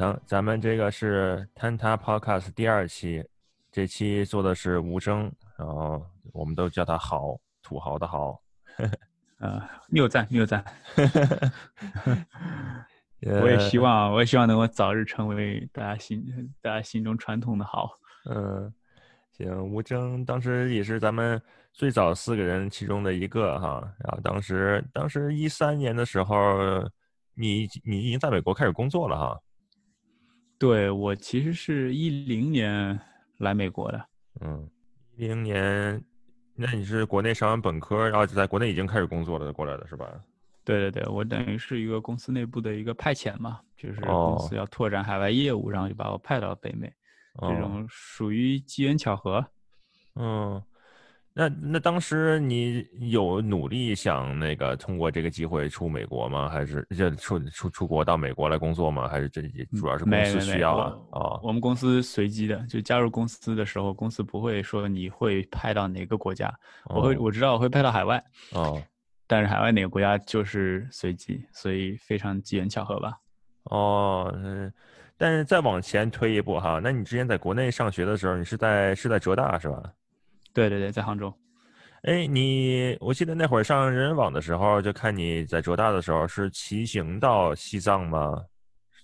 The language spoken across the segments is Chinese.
咱咱们这个是 Tanta Podcast 第二期，这期做的是吴征，然后我们都叫他豪，土豪的豪。呃，谬赞谬赞。我也希望，我也希望能够早日成为大家心大家心中传统的好。嗯，行，吴征当时也是咱们最早四个人其中的一个哈。然后当时当时一三年的时候，你你已经在美国开始工作了哈。对我其实是一零年来美国的。嗯，一零年，那你是国内上完本科，然后就在国内已经开始工作了过来的是吧？对对对，我等于是一个公司内部的一个派遣嘛，就是公司要拓展海外业务，然后就把我派到北美，这种属于机缘巧合。嗯，那那当时你有努力想那个通过这个机会出美国吗？还是就出出出国到美国来工作吗？还是这主要是公司需要啊？啊，我们公司随机的，就加入公司的时候，公司不会说你会派到哪个国家，我会我知道我会派到海外。哦。但是海外哪个国家就是随机，所以非常机缘巧合吧。哦，嗯，但是再往前推一步哈，那你之前在国内上学的时候，你是在是在浙大是吧？对对对，在杭州。哎，你我记得那会儿上人人网的时候，就看你在浙大的时候是骑行到西藏吗？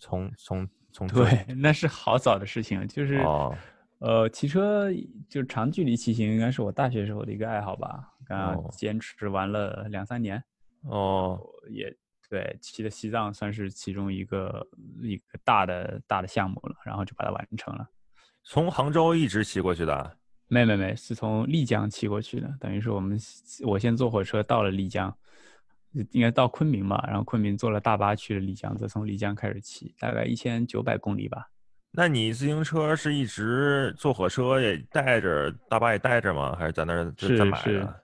从从从对，那是好早的事情，就是呃，骑车就长距离骑行，应该是我大学时候的一个爱好吧。刚坚持玩了两三年，哦，也对，骑的西藏算是其中一个一个大的大的项目了，然后就把它完成了。从杭州一直骑过去的？没没没，是从丽江骑过去的。等于是我们我先坐火车到了丽江，应该到昆明吧，然后昆明坐了大巴去了丽江，再从丽江开始骑，大概一千九百公里吧。那你自行车是一直坐火车也带着，大巴也带着吗？还是在那儿再买的？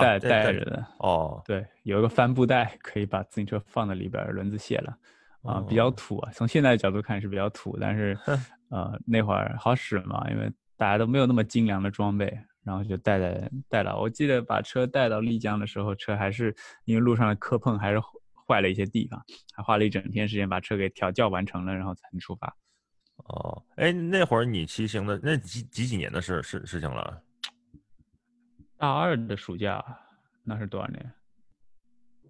带带着的哦，对，有一个帆布袋，可以把自行车放在里边，轮子卸了，啊，比较土啊。从现在的角度看是比较土，但是，呃，那会儿好使嘛，因为大家都没有那么精良的装备，然后就带了带了。我记得把车带到丽江的时候，车还是因为路上的磕碰还是坏了一些地方，还花了一整天时间把车给调教完成了，然后才能出发。哦，哎，那会儿你骑行的那几几几年的事事事情了？大二的暑假，那是多少年？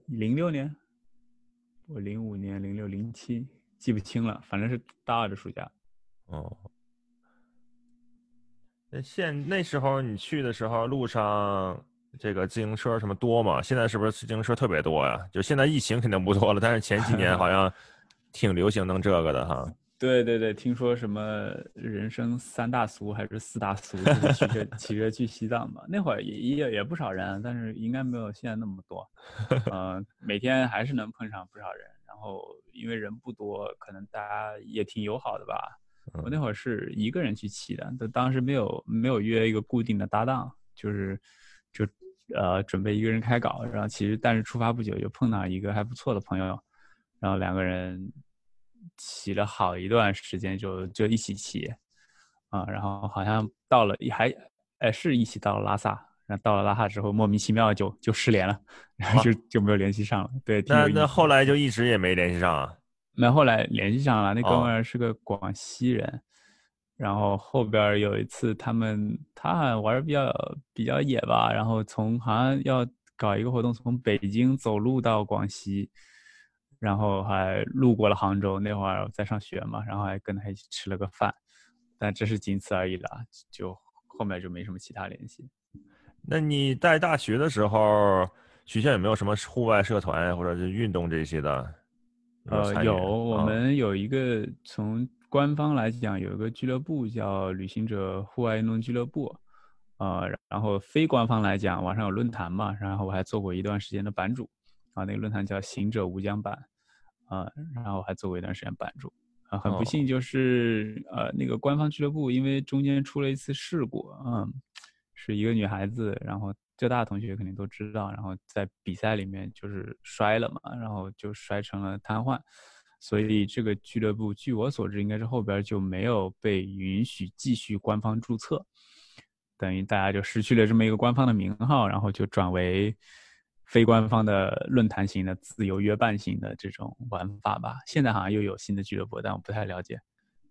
零六年，我零五年、零六、零七，记不清了。反正是大二的暑假。哦。那现那时候你去的时候，路上这个自行车什么多吗？现在是不是自行车特别多呀？就现在疫情肯定不多了，但是前几年好像 挺流行弄这个的哈。对对对，听说什么人生三大俗还是四大俗，就是骑着 骑着去西藏嘛。那会儿也也也不少人，但是应该没有现在那么多。嗯，每天还是能碰上不少人。然后因为人不多，可能大家也挺友好的吧。我那会儿是一个人去骑的，当时没有没有约一个固定的搭档，就是就呃准备一个人开搞。然后其实但是出发不久就碰到一个还不错的朋友，然后两个人。骑了好一段时间，就就一起骑，啊，然后好像到了还，哎，是一起到了拉萨，然后到了拉萨之后，莫名其妙就就失联了，然后就就没有联系上了。对，那那后来就一直也没联系上啊？那后来联系上了，那哥们儿是个广西人，然后后边有一次他们他好像玩比较比较野吧，然后从好像要搞一个活动，从北京走路到广西。然后还路过了杭州，那会儿在上学嘛，然后还跟他一起吃了个饭，但这是仅此而已了，就后面就没什么其他联系。那你在大学的时候，学校有没有什么户外社团或者是运动这些的？呃，有，我们有一个从官方来讲有一个俱乐部叫旅行者户外运动俱乐部，呃，然后非官方来讲，网上有论坛嘛，然后我还做过一段时间的版主。啊，那个论坛叫“行者无疆版”，啊，然后还做过一段时间版主，啊，很不幸就是呃，那个官方俱乐部因为中间出了一次事故，嗯，是一个女孩子，然后浙大的同学肯定都知道，然后在比赛里面就是摔了嘛，然后就摔成了瘫痪，所以这个俱乐部据我所知应该是后边就没有被允许继续官方注册，等于大家就失去了这么一个官方的名号，然后就转为。非官方的论坛型的自由约伴型的这种玩法吧。现在好像又有新的俱乐部，但我不太了解。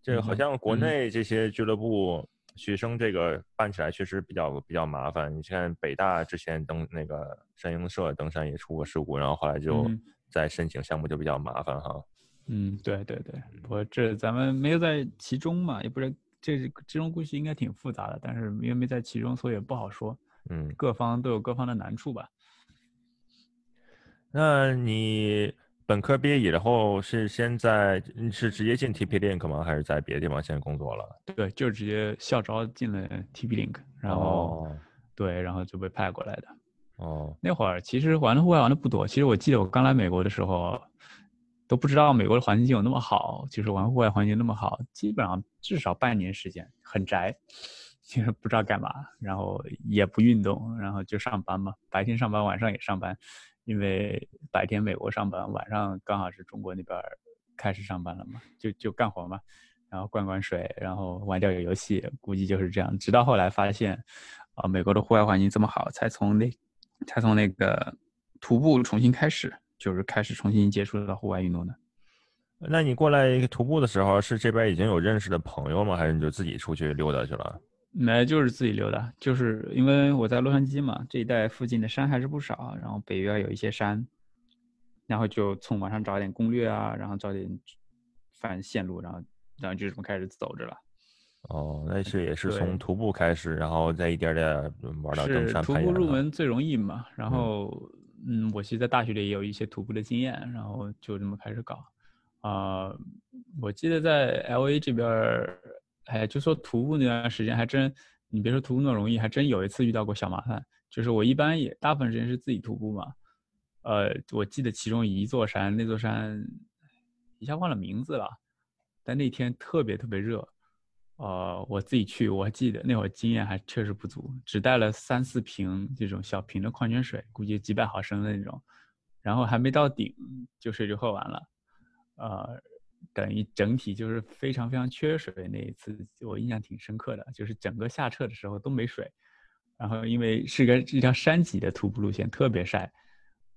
这个好像国内这些俱乐部学生这个办起来确实比较比较麻烦。你看北大之前登那个山鹰社登山也出过事故，然后后来就在申请项目就比较麻烦哈。嗯，对对对，我这咱们没有在其中嘛，也不是这这种故事应该挺复杂的，但是因为没在其中，所以也不好说。嗯，各方都有各方的难处吧。那你本科毕业以后是先在是直接进 TP Link 吗？还是在别的地方先工作了？对，就直接校招进了 TP Link，然后对，然后就被派过来的。哦，那会儿其实玩的户外玩的不多。其实我记得我刚来美国的时候。都不知道美国的环境有那么好，就是玩户外环境那么好，基本上至少半年时间很宅，其实不知道干嘛，然后也不运动，然后就上班嘛，白天上班，晚上也上班，因为白天美国上班，晚上刚好是中国那边开始上班了嘛，就就干活嘛，然后灌灌水，然后玩点游戏，估计就是这样。直到后来发现，啊，美国的户外环境这么好，才从那，才从那个徒步重新开始。就是开始重新接触到户外运动的。那你过来徒步的时候，是这边已经有认识的朋友吗？还是你就自己出去溜达去了？没，就是自己溜达。就是因为我在洛杉矶嘛，这一带附近的山还是不少，然后北约有一些山，然后就从网上找点攻略啊，然后找点反线路，然后然后就这么开始走着了。哦，那是也是从徒步开始，然后再一点点玩到登山徒步入门最容易嘛，然后。嗯，我其实，在大学里也有一些徒步的经验，然后就这么开始搞。啊，我记得在 L A 这边儿，哎，就说徒步那段时间，还真，你别说徒步那么容易，还真有一次遇到过小麻烦。就是我一般也大部分时间是自己徒步嘛。呃，我记得其中一座山，那座山一下忘了名字了，但那天特别特别热。呃，我自己去，我还记得那会儿经验还确实不足，只带了三四瓶这种小瓶的矿泉水，估计几百毫升的那种，然后还没到顶，就水就喝完了，呃，等于整体就是非常非常缺水。那一次我印象挺深刻的，就是整个下撤的时候都没水，然后因为是个一条山脊的徒步路线，特别晒，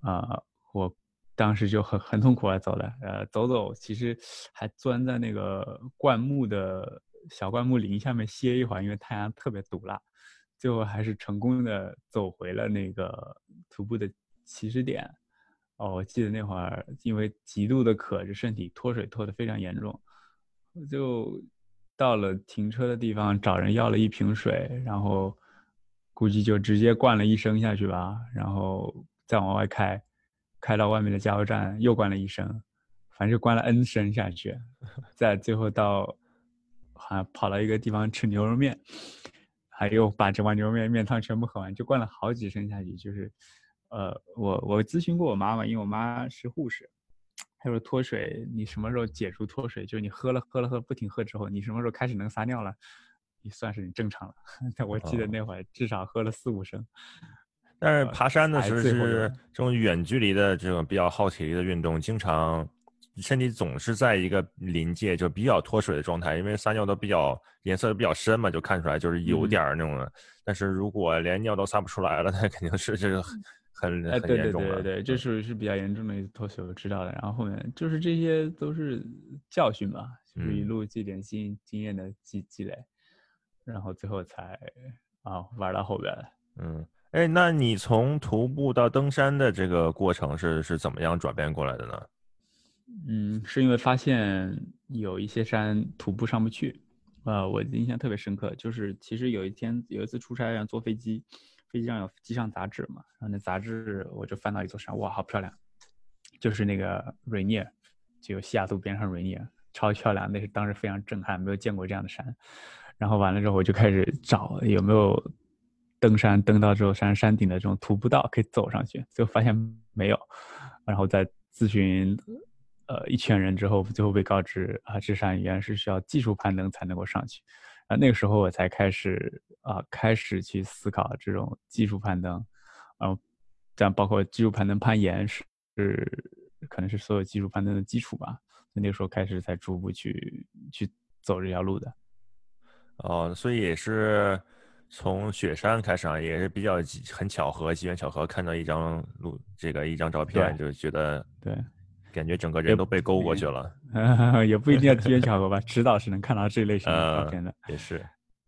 啊，我当时就很很痛苦啊走的，呃，走走其实还钻在那个灌木的。小灌木林下面歇一会儿，因为太阳特别毒辣，最后还是成功的走回了那个徒步的起始点。哦，我记得那会儿因为极度的渴，就身体脱水脱的非常严重，就到了停车的地方找人要了一瓶水，然后估计就直接灌了一升下去吧，然后再往外开，开到外面的加油站又灌了一升，反正就灌了 N 升下去，在最后到。还跑到一个地方吃牛肉面，还有把这碗牛肉面面汤全部喝完，就灌了好几升下去。就是，呃，我我咨询过我妈妈，因为我妈是护士，她说脱水你什么时候解除脱水？就是你喝了喝了喝不停喝之后，你什么时候开始能撒尿了？你算是你正常了。但我记得那会儿至少喝了四五升。但是爬山的时候是这种远距离的这种比较耗体力的运动，经常。身体总是在一个临界，就比较脱水的状态，因为撒尿都比较颜色比较深嘛，就看出来就是有点儿那种的。但是如果连尿都撒不出来了，那肯定是这个很很严重的。对对对对，这是是比较严重的一次脱水，我知道的。然后后面就是这些都是教训嘛，就是一路积点经经验的积积累，然后最后才啊玩到后边。嗯，哎，那你从徒步到登山的这个过程是是怎么样转变过来的呢？嗯，是因为发现有一些山徒步上不去，呃，我印象特别深刻，就是其实有一天有一次出差，然后坐飞机，飞机上有机上杂志嘛，然后那杂志我就翻到一座山，哇，好漂亮，就是那个瑞涅，就西雅图边上瑞涅，超漂亮，那是当时非常震撼，没有见过这样的山。然后完了之后，我就开始找有没有登山登到这座山山顶的这种徒步道可以走上去，最后发现没有，然后再咨询。呃，一圈人之后，最后被告知啊，这山原来是需要技术攀登才能够上去，啊，那个时候我才开始啊，开始去思考这种技术攀登，啊，这样包括技术攀登攀岩是是可能是所有技术攀登的基础吧，那个时候开始才逐步去去走这条路的。哦，所以也是从雪山开始啊，也是比较很巧合，机缘巧合看到一张路这个一张照片，就觉得对，感觉整个人都被勾过去了。也不一定要 机缘巧合吧，迟早是能看到这类型的照片的。也是，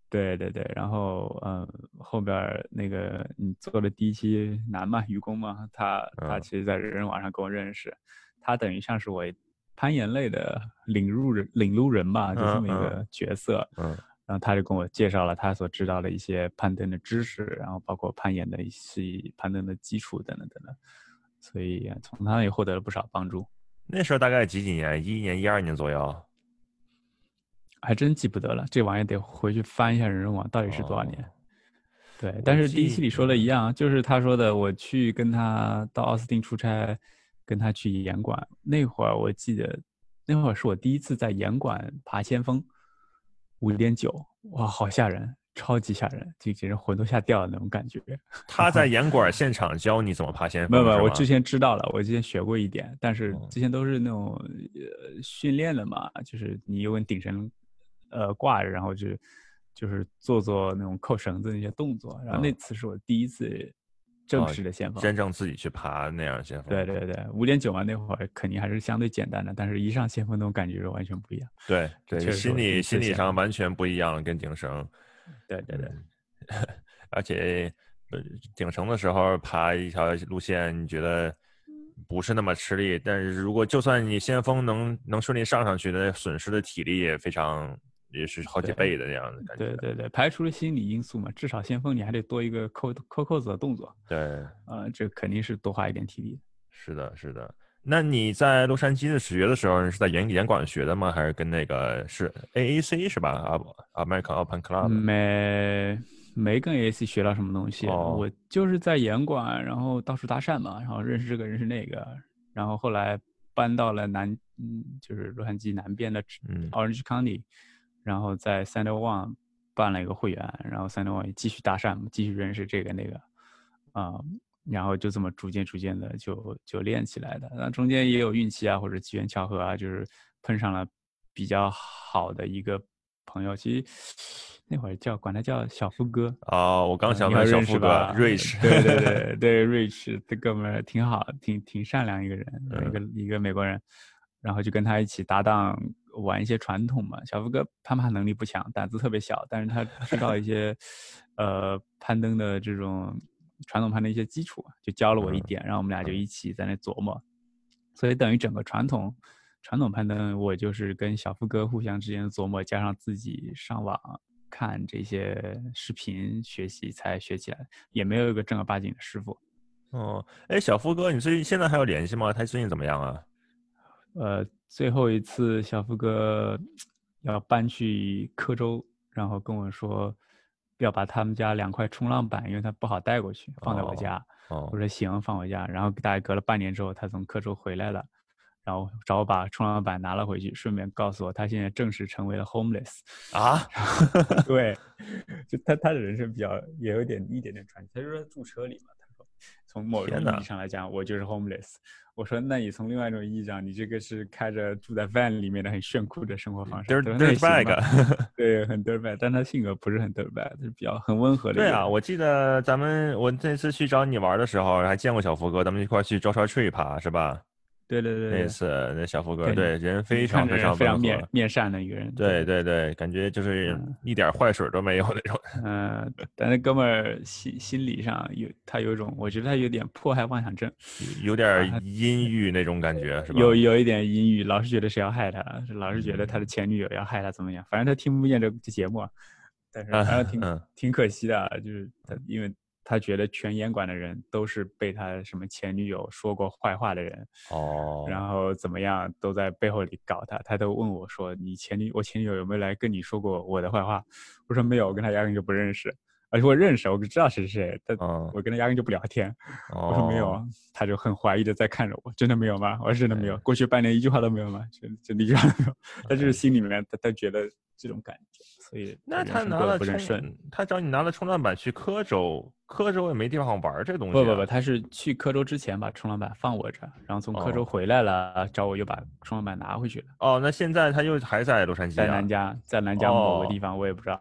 对对对。然后嗯，后边那个你做的第一期男嘛，愚公嘛，他他其实在人人网上跟我认识，他等于像是我攀岩类的领路人领路人吧，就这么一个角色。嗯。然后他就跟我介绍了他所知道的一些攀登的知识，然后包括攀岩的一些攀登的基础等等等等，所以从他那里获得了不少帮助。那时候大概几几年？一一年、一二年左右？还真记不得了，这玩意得回去翻一下人人网到底是多少年。对，但是第一期里说的一样，就是他说的，我去跟他到奥斯汀出差，跟他去岩馆那会儿，我记得那会儿是我第一次在岩馆爬先锋。五点九，哇，好吓人，超级吓人，就简直魂都吓掉了那种感觉。他在岩馆现场教你怎么爬先锋？没有没有，我之前知道了，我之前学过一点，但是之前都是那种呃训练的嘛，就是你用顶绳呃挂着，然后就就是做做那种扣绳子那些动作。然后那次是我第一次。正式的先锋，真正自己去爬那样先锋。对对对，五点九嘛，那会儿肯定还是相对简单的，但是一上先锋那种感觉是完全不一样。对对，心理心理上完全不一样，跟顶绳。对对对，而且顶层的时候爬一条路线，你觉得不是那么吃力，但是如果就算你先锋能能顺利上上去那，损失的体力也非常。也是好几倍的那样的感觉。对对对，排除了心理因素嘛，至少先锋你还得多一个扣扣扣子的动作。对，呃，这肯定是多花一点体力。是的，是的。那你在洛杉矶的学的时候，是在严严管学的吗？还是跟那个是 AAC 是吧？啊，American Open Club。没没跟 AAC 学到什么东西，我就是在严管，然后到处搭讪嘛，然后认识这个认识那个，然后后来搬到了南，嗯，就是洛杉矶南边的 Orange County。然后在 Center One 办了一个会员，然后 Center One 继续搭讪，继续认识这个那个，啊，然后就这么逐渐逐渐的就就练起来的。那中间也有运气啊，或者机缘巧合啊，就是碰上了比较好的一个朋友。其实那会儿叫管他叫小富哥哦，我刚想问小富哥，Rich，对对对 对，Rich 这哥们儿挺好，挺挺善良一个人，一个一个美国人，然后就跟他一起搭档。玩一些传统嘛，小福哥攀爬能力不强，胆子特别小，但是他知道一些，呃，攀登的这种传统攀登一些基础，就教了我一点，然后我们俩就一起在那琢磨，所以等于整个传统传统攀登，我就是跟小富哥互相之间的琢磨，加上自己上网看这些视频学习才学起来，也没有一个正儿八经的师傅。哦，哎，小富哥，你最近现在还有联系吗？他最近怎么样啊？呃。最后一次，小富哥要搬去科州，然后跟我说要把他们家两块冲浪板，因为他不好带过去，放在我家。我说行，放我家。然后大概隔了半年之后，他从科州回来了，然后找我把冲浪板拿了回去，顺便告诉我他现在正式成为了 homeless。啊？对，就他他的人生比较也有点一点点传奇。他就说住车里嘛，从某种意义上来讲，我就是 homeless。我说，那你从另外一种意义上，你这个是开着住在 van 里面的很炫酷的生活方式，dirtbag，对，很 dirtbag，但他性格不是很 dirtbag，是比较很温和的。对啊，我记得咱们我这次去找你玩的时候，还见过小福哥，咱们一块去 Joshua Tree 爬，是吧？对对对，那次那小福哥，对人非常非常非常面面善的一个人。对对对，感觉就是一点坏水都没有那种。嗯，但那哥们儿心心理上有他有一种，我觉得他有点迫害妄想症，有点阴郁那种感觉，是吧？有有一点阴郁，老是觉得谁要害他，老是觉得他的前女友要害他，怎么样？反正他听不见这这节目，但是反正挺挺可惜的，就是他因为。他觉得全严管的人都是被他什么前女友说过坏话的人哦，然后怎么样都在背后里搞他，他都问我说：“你前女我前女友有没有来跟你说过我的坏话？”我说：“没有，我跟他压根就不认识，而且我认识，我知道谁是谁，但我跟他压根就不聊天。”我说：“没有。”他就很怀疑的在看着我：“真的没有吗？”我说：“真的没有，过去半年一句话都没有吗？真真的一句话都没有。”他就是心里面他他觉得这种感觉。所以那他拿了冲，他找你拿了冲浪板去科州，科州也没地方玩这东西。不不不，他是去科州之前把冲浪板放我这，然后从科州回来了，找我又把冲浪板拿回去了。哦，那现在他又还在洛杉矶，在南加，在南加某个地方，我也不知道。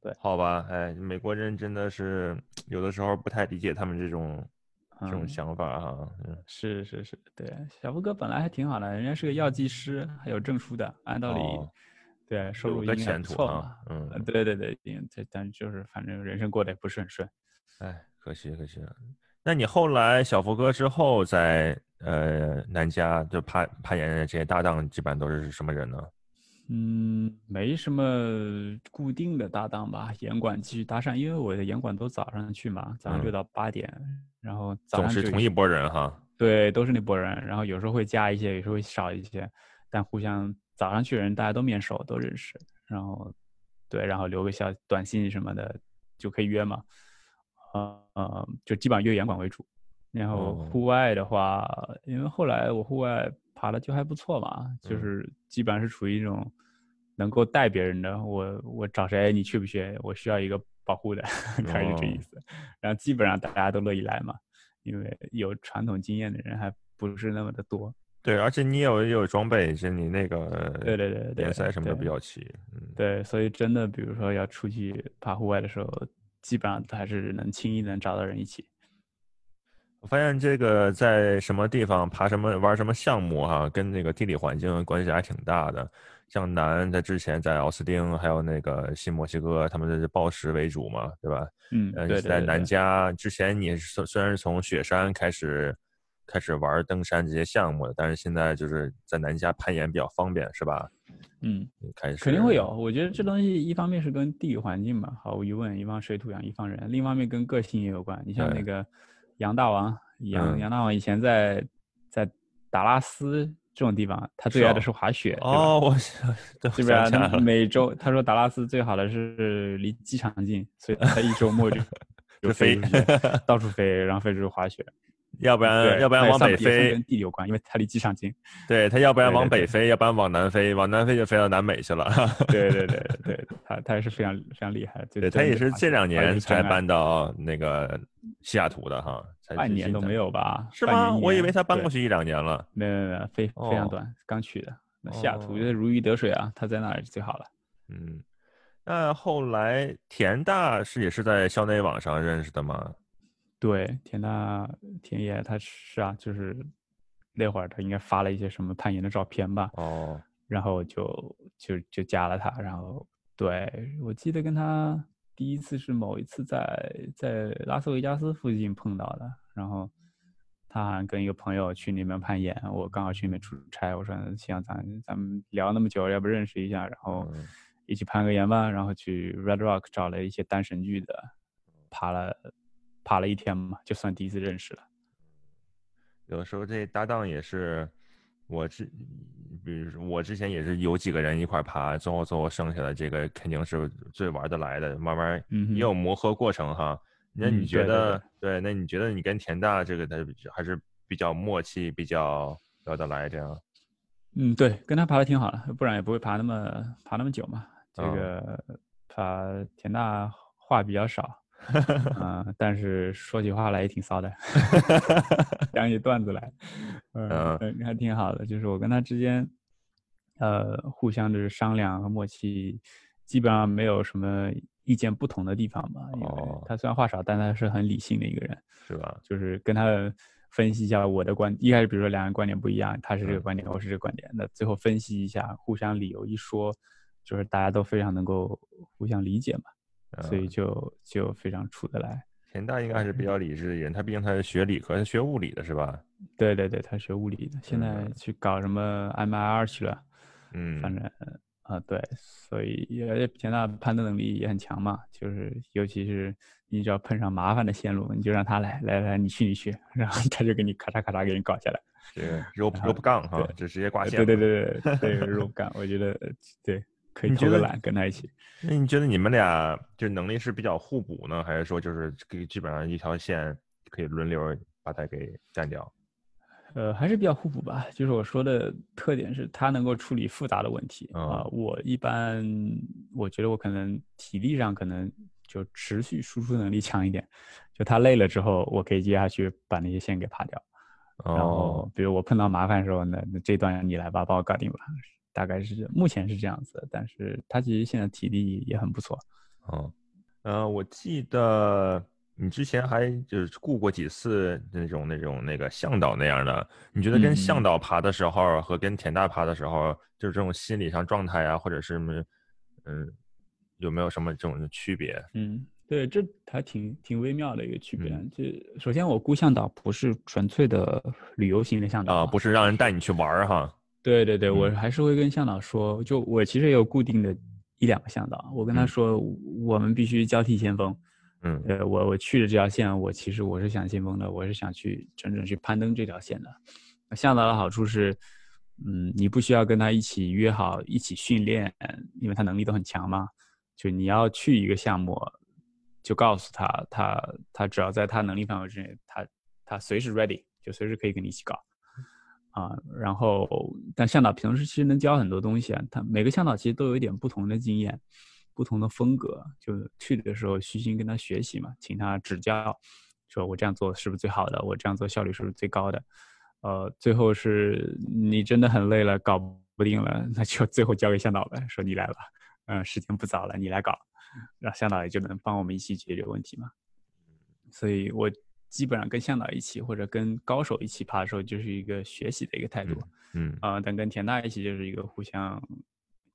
对，好吧，哎，美国人真的是有的时候不太理解他们这种这种想法哈。嗯，是是是，对，小福哥本来还挺好的，人家是个药剂师，还有证书的，按道理，对，收入应该不错嘛。嗯，对对对，这但就是反正人生过得也不是很顺。哎，可惜可惜了。那你后来小福哥之后在呃南加就攀攀岩的这些搭档，基本上都是什么人呢？嗯，没什么固定的搭档吧，严管继续搭讪，因为我的严管都早上去嘛，早上六到八点，然后总是同一波人哈。对，都是那波人，然后有时候会加一些，有时候会少一些，但互相早上去的人大家都面熟，都认识，然后对，然后留个小短信什么的就可以约嘛，呃呃，就基本上约严管为主，然后户外的话，因为后来我户外。爬的就还不错嘛，就是基本上是处于一种能够带别人的。我我找谁你去不去？我需要一个保护的，大概是这意思。然后基本上大家都乐意来嘛，因为有传统经验的人还不是那么的多。对，而且你有也有装备，就你那个对对对联赛什么的比较齐。嗯，对，所以真的，比如说要出去爬户外的时候，基本上还是能轻易能找到人一起。我发现这个在什么地方爬什么玩什么项目哈，跟那个地理环境关系还挺大的。像南在之前在奥斯汀，还有那个新墨西哥，他们是暴食为主嘛，对吧？嗯，对。在南加之前，你是虽然是从雪山开始开始玩登山这些项目的，但是现在就是在南加攀岩比较方便，是吧？嗯，开始肯定会有。我觉得这东西一方面是跟地域环境嘛，毫无疑问，一方水土养一方人；另一方面跟个性也有关。你像那个。杨大王，杨杨大王以前在在达拉斯这种地方，他最爱的是滑雪。哦，我基本上每周他说达拉斯最好的是离机场近，所以他一周末就 就飞 到处飞，然后飞出去滑雪。要不然，要不然往北飞，跟地理有关，因为它离机场近。对他，要不然往北飞，要不然往南飞，往南飞就飞到南美去了。对对对对，他他也是非常非常厉害。对他也是这两年才搬到那个西雅图的哈，半年都没有吧？是吗？我以为他搬过去一两年了。没有没有，非非常短，刚去的。那西雅图就是如鱼得水啊，他在那儿最好了。嗯，那后来田大是也是在校内网上认识的吗？对，田大田野他是啊，就是那会儿他应该发了一些什么攀岩的照片吧。哦，然后就就就加了他，然后对我记得跟他第一次是某一次在在拉斯维加斯附近碰到的，然后他好像跟一个朋友去那边攀岩，我刚好去那边出差，我说行，咱咱们聊那么久，要不认识一下，然后一起攀个岩吧，然后去 Red Rock 找了一些单神剧的，爬了。爬了一天嘛，就算第一次认识了。有时候这搭档也是，我之，比如我之前也是有几个人一块爬，最后最后剩下的这个肯定是最玩得来的，慢慢也有磨合过程哈。那你觉得，对，那你觉得你跟田大这个他还是比较默契，比较聊得来这样？嗯，对，跟他爬的挺好的，不然也不会爬那么爬那么久嘛。这个爬田大话比较少。啊，但是说起话来也挺骚的，讲起段子来，嗯，还挺好的。就是我跟他之间，呃，互相就是商量和默契，基本上没有什么意见不同的地方吧。因为他虽然话少，但他是很理性的一个人，是吧？就是跟他分析一下我的观，一开始比如说两个观点不一样，他是这个观点，我是这个观点，那最后分析一下，互相理由一说，就是大家都非常能够互相理解嘛。所以就就非常处得来。田大应该还是比较理智的人，他毕竟他是学理科，他学物理的是吧？对对对，他学物理的，现在去搞什么 MIR 去了。嗯，反正啊，对，所以也田大判断能力也很强嘛，就是尤其是你只要碰上麻烦的线路，你就让他来来来，你去你去，然后他就给你咔嚓咔嚓给你搞下来。是 rope rope 杠哈，就直接挂线。对对对对 对，rope 杠，我觉得对。可以偷个懒跟他一起。那你觉得你们俩就能力是比较互补呢，还是说就是可以基本上一条线可以轮流把他给干掉？呃，还是比较互补吧。就是我说的特点是他能够处理复杂的问题啊。我一般我觉得我可能体力上可能就持续输出能力强一点。就他累了之后，我可以接下去把那些线给爬掉。然后比如我碰到麻烦的时候，那那这段你来吧，帮我搞定吧。大概是目前是这样子，但是他其实现在体力也很不错。哦，呃，我记得你之前还就是雇过几次那种那种那个向导那样的，你觉得跟向导爬的时候和跟田大爬的时候，就是这种心理上状态啊，或者是嗯，有没有什么这种区别？嗯。对，这还挺挺微妙的一个区别。就首先，我雇向导不是纯粹的旅游型的向导啊，不是让人带你去玩儿哈。对对对，我还是会跟向导说，就我其实也有固定的一两个向导，我跟他说，我们必须交替先锋。嗯，呃，我我去的这条线，我其实我是想先锋的，我是想去真正去攀登这条线的。向导的好处是，嗯，你不需要跟他一起约好一起训练，因为他能力都很强嘛。就你要去一个项目。就告诉他，他他只要在他能力范围之内，他他随时 ready，就随时可以跟你一起搞，啊，然后但向导平时其实能教很多东西啊，他每个向导其实都有一点不同的经验，不同的风格，就去的时候虚心跟他学习嘛，请他指教，说我这样做是不是最好的，我这样做效率是不是最高的，呃，最后是你真的很累了，搞不定了，那就最后交给向导呗，说你来吧，嗯，时间不早了，你来搞。然后向导也就能帮我们一起解决问题嘛，所以我基本上跟向导一起或者跟高手一起爬的时候，就是一个学习的一个态度，嗯啊，但跟田大一起就是一个互相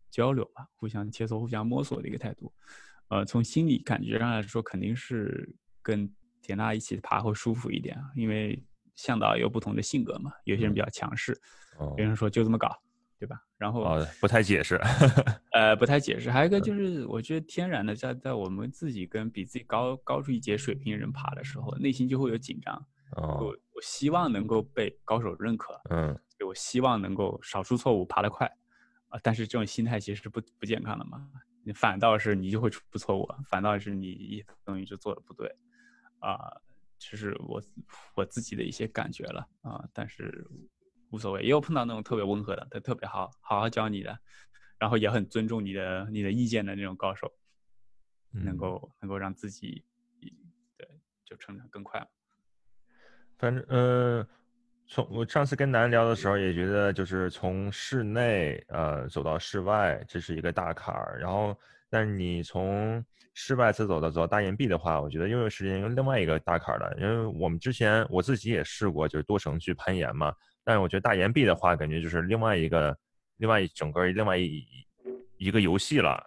交流吧，互相切磋、互相摸索的一个态度。呃，从心理感觉上来说，肯定是跟田大一起爬会舒服一点啊，因为向导有不同的性格嘛，有些人比较强势，有人说就这么搞。对吧？然后哦，不太解释，呃，不太解释。还有一个就是，我觉得天然的，在在我们自己跟比自己高高出一截水平的人爬的时候，内心就会有紧张。哦，我我希望能够被高手认可。嗯，我希望能够少出错误，爬得快。啊，但是这种心态其实是不不健康的嘛。你反倒是你就会出错误，反倒是你等于就做的不对。啊，这是我我自己的一些感觉了啊，但是。无所谓，也有碰到那种特别温和的，他特别好，好好教你的，然后也很尊重你的你的意见的那种高手，能够能够让自己，对，就成长更快。反正，呃，从我上次跟南聊的时候，也觉得就是从室内呃走到室外，这是一个大坎儿。然后，但是你从室外再走到走到大岩壁的话，我觉得又是另另外一个大坎儿了。因为我们之前我自己也试过，就是多绳去攀岩嘛。但是我觉得大岩壁的话，感觉就是另外一个、另外一整个另外一一个游戏了。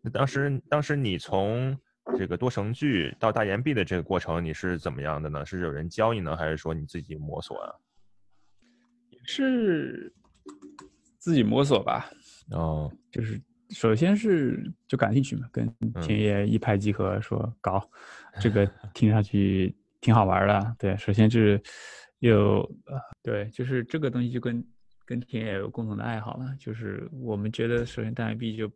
那当时，当时你从这个多绳距到大岩壁的这个过程，你是怎么样的呢？是有人教你呢，还是说你自己摸索啊？是自己摸索吧。哦，就是首先是就感兴趣嘛，跟田野一拍即合，说搞这个听上去挺好玩的。对，首先就是。有呃，对，就是这个东西就跟跟田野有共同的爱好了，就是我们觉得首先大岩壁就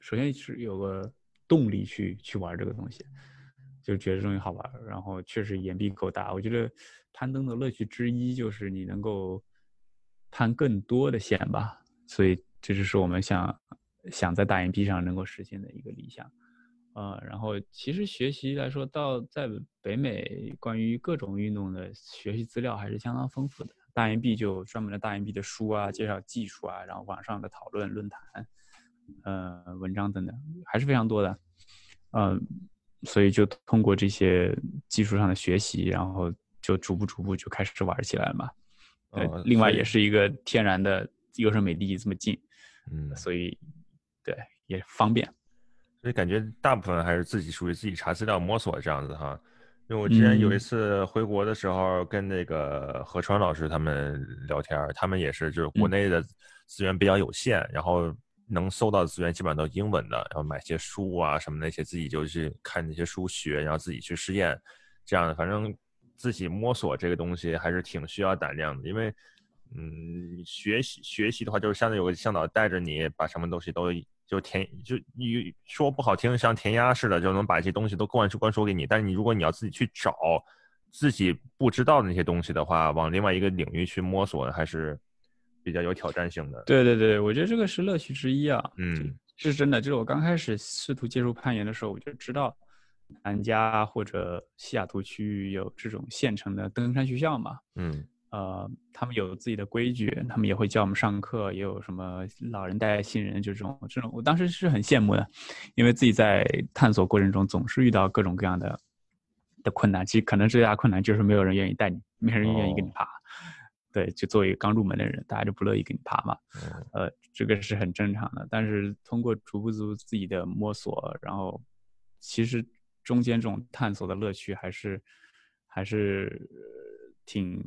首先是有个动力去去玩这个东西，就觉得这东西好玩，然后确实岩壁够大。我觉得攀登的乐趣之一就是你能够攀更多的线吧，所以这就是我们想想在大岩壁上能够实现的一个理想。呃，然后其实学习来说，到在北美关于各种运动的学习资料还是相当丰富的。大岩壁就专门的大岩壁的书啊，介绍技术啊，然后网上的讨论论坛，呃，文章等等，还是非常多的。嗯，所以就通过这些技术上的学习，然后就逐步逐步就开始玩起来了嘛。呃，另外也是一个天然的优胜美地这么近，嗯，所以对也方便。所以感觉大部分还是自己属于自己查资料摸索这样子哈，因为我之前有一次回国的时候，跟那个何川老师他们聊天，他们也是就是国内的资源比较有限，然后能搜到的资源基本上都英文的，然后买些书啊什么那些自己就去看那些书学，然后自己去试验，这样的反正自己摸索这个东西还是挺需要胆量的，因为嗯学习学习的话就是相当于有个向导带着你把什么东西都。就填就你说不好听，像填鸭似的，就能把这些东西都灌输灌输给你。但是你如果你要自己去找自己不知道的那些东西的话，往另外一个领域去摸索，还是比较有挑战性的。对对对，我觉得这个是乐趣之一啊。嗯，是真的。就是我刚开始试图接触攀岩的时候，我就知道南加或者西雅图区域有这种现成的登山学校嘛。嗯。呃，他们有自己的规矩，他们也会教我们上课，也有什么老人带新人，就这种这种，我当时是很羡慕的，因为自己在探索过程中总是遇到各种各样的的困难，其实可能最大困难就是没有人愿意带你，没人愿意跟你爬。对，就作为刚入门的人，大家就不乐意跟你爬嘛。呃，这个是很正常的。但是通过逐步自自己的摸索，然后其实中间这种探索的乐趣还是还是挺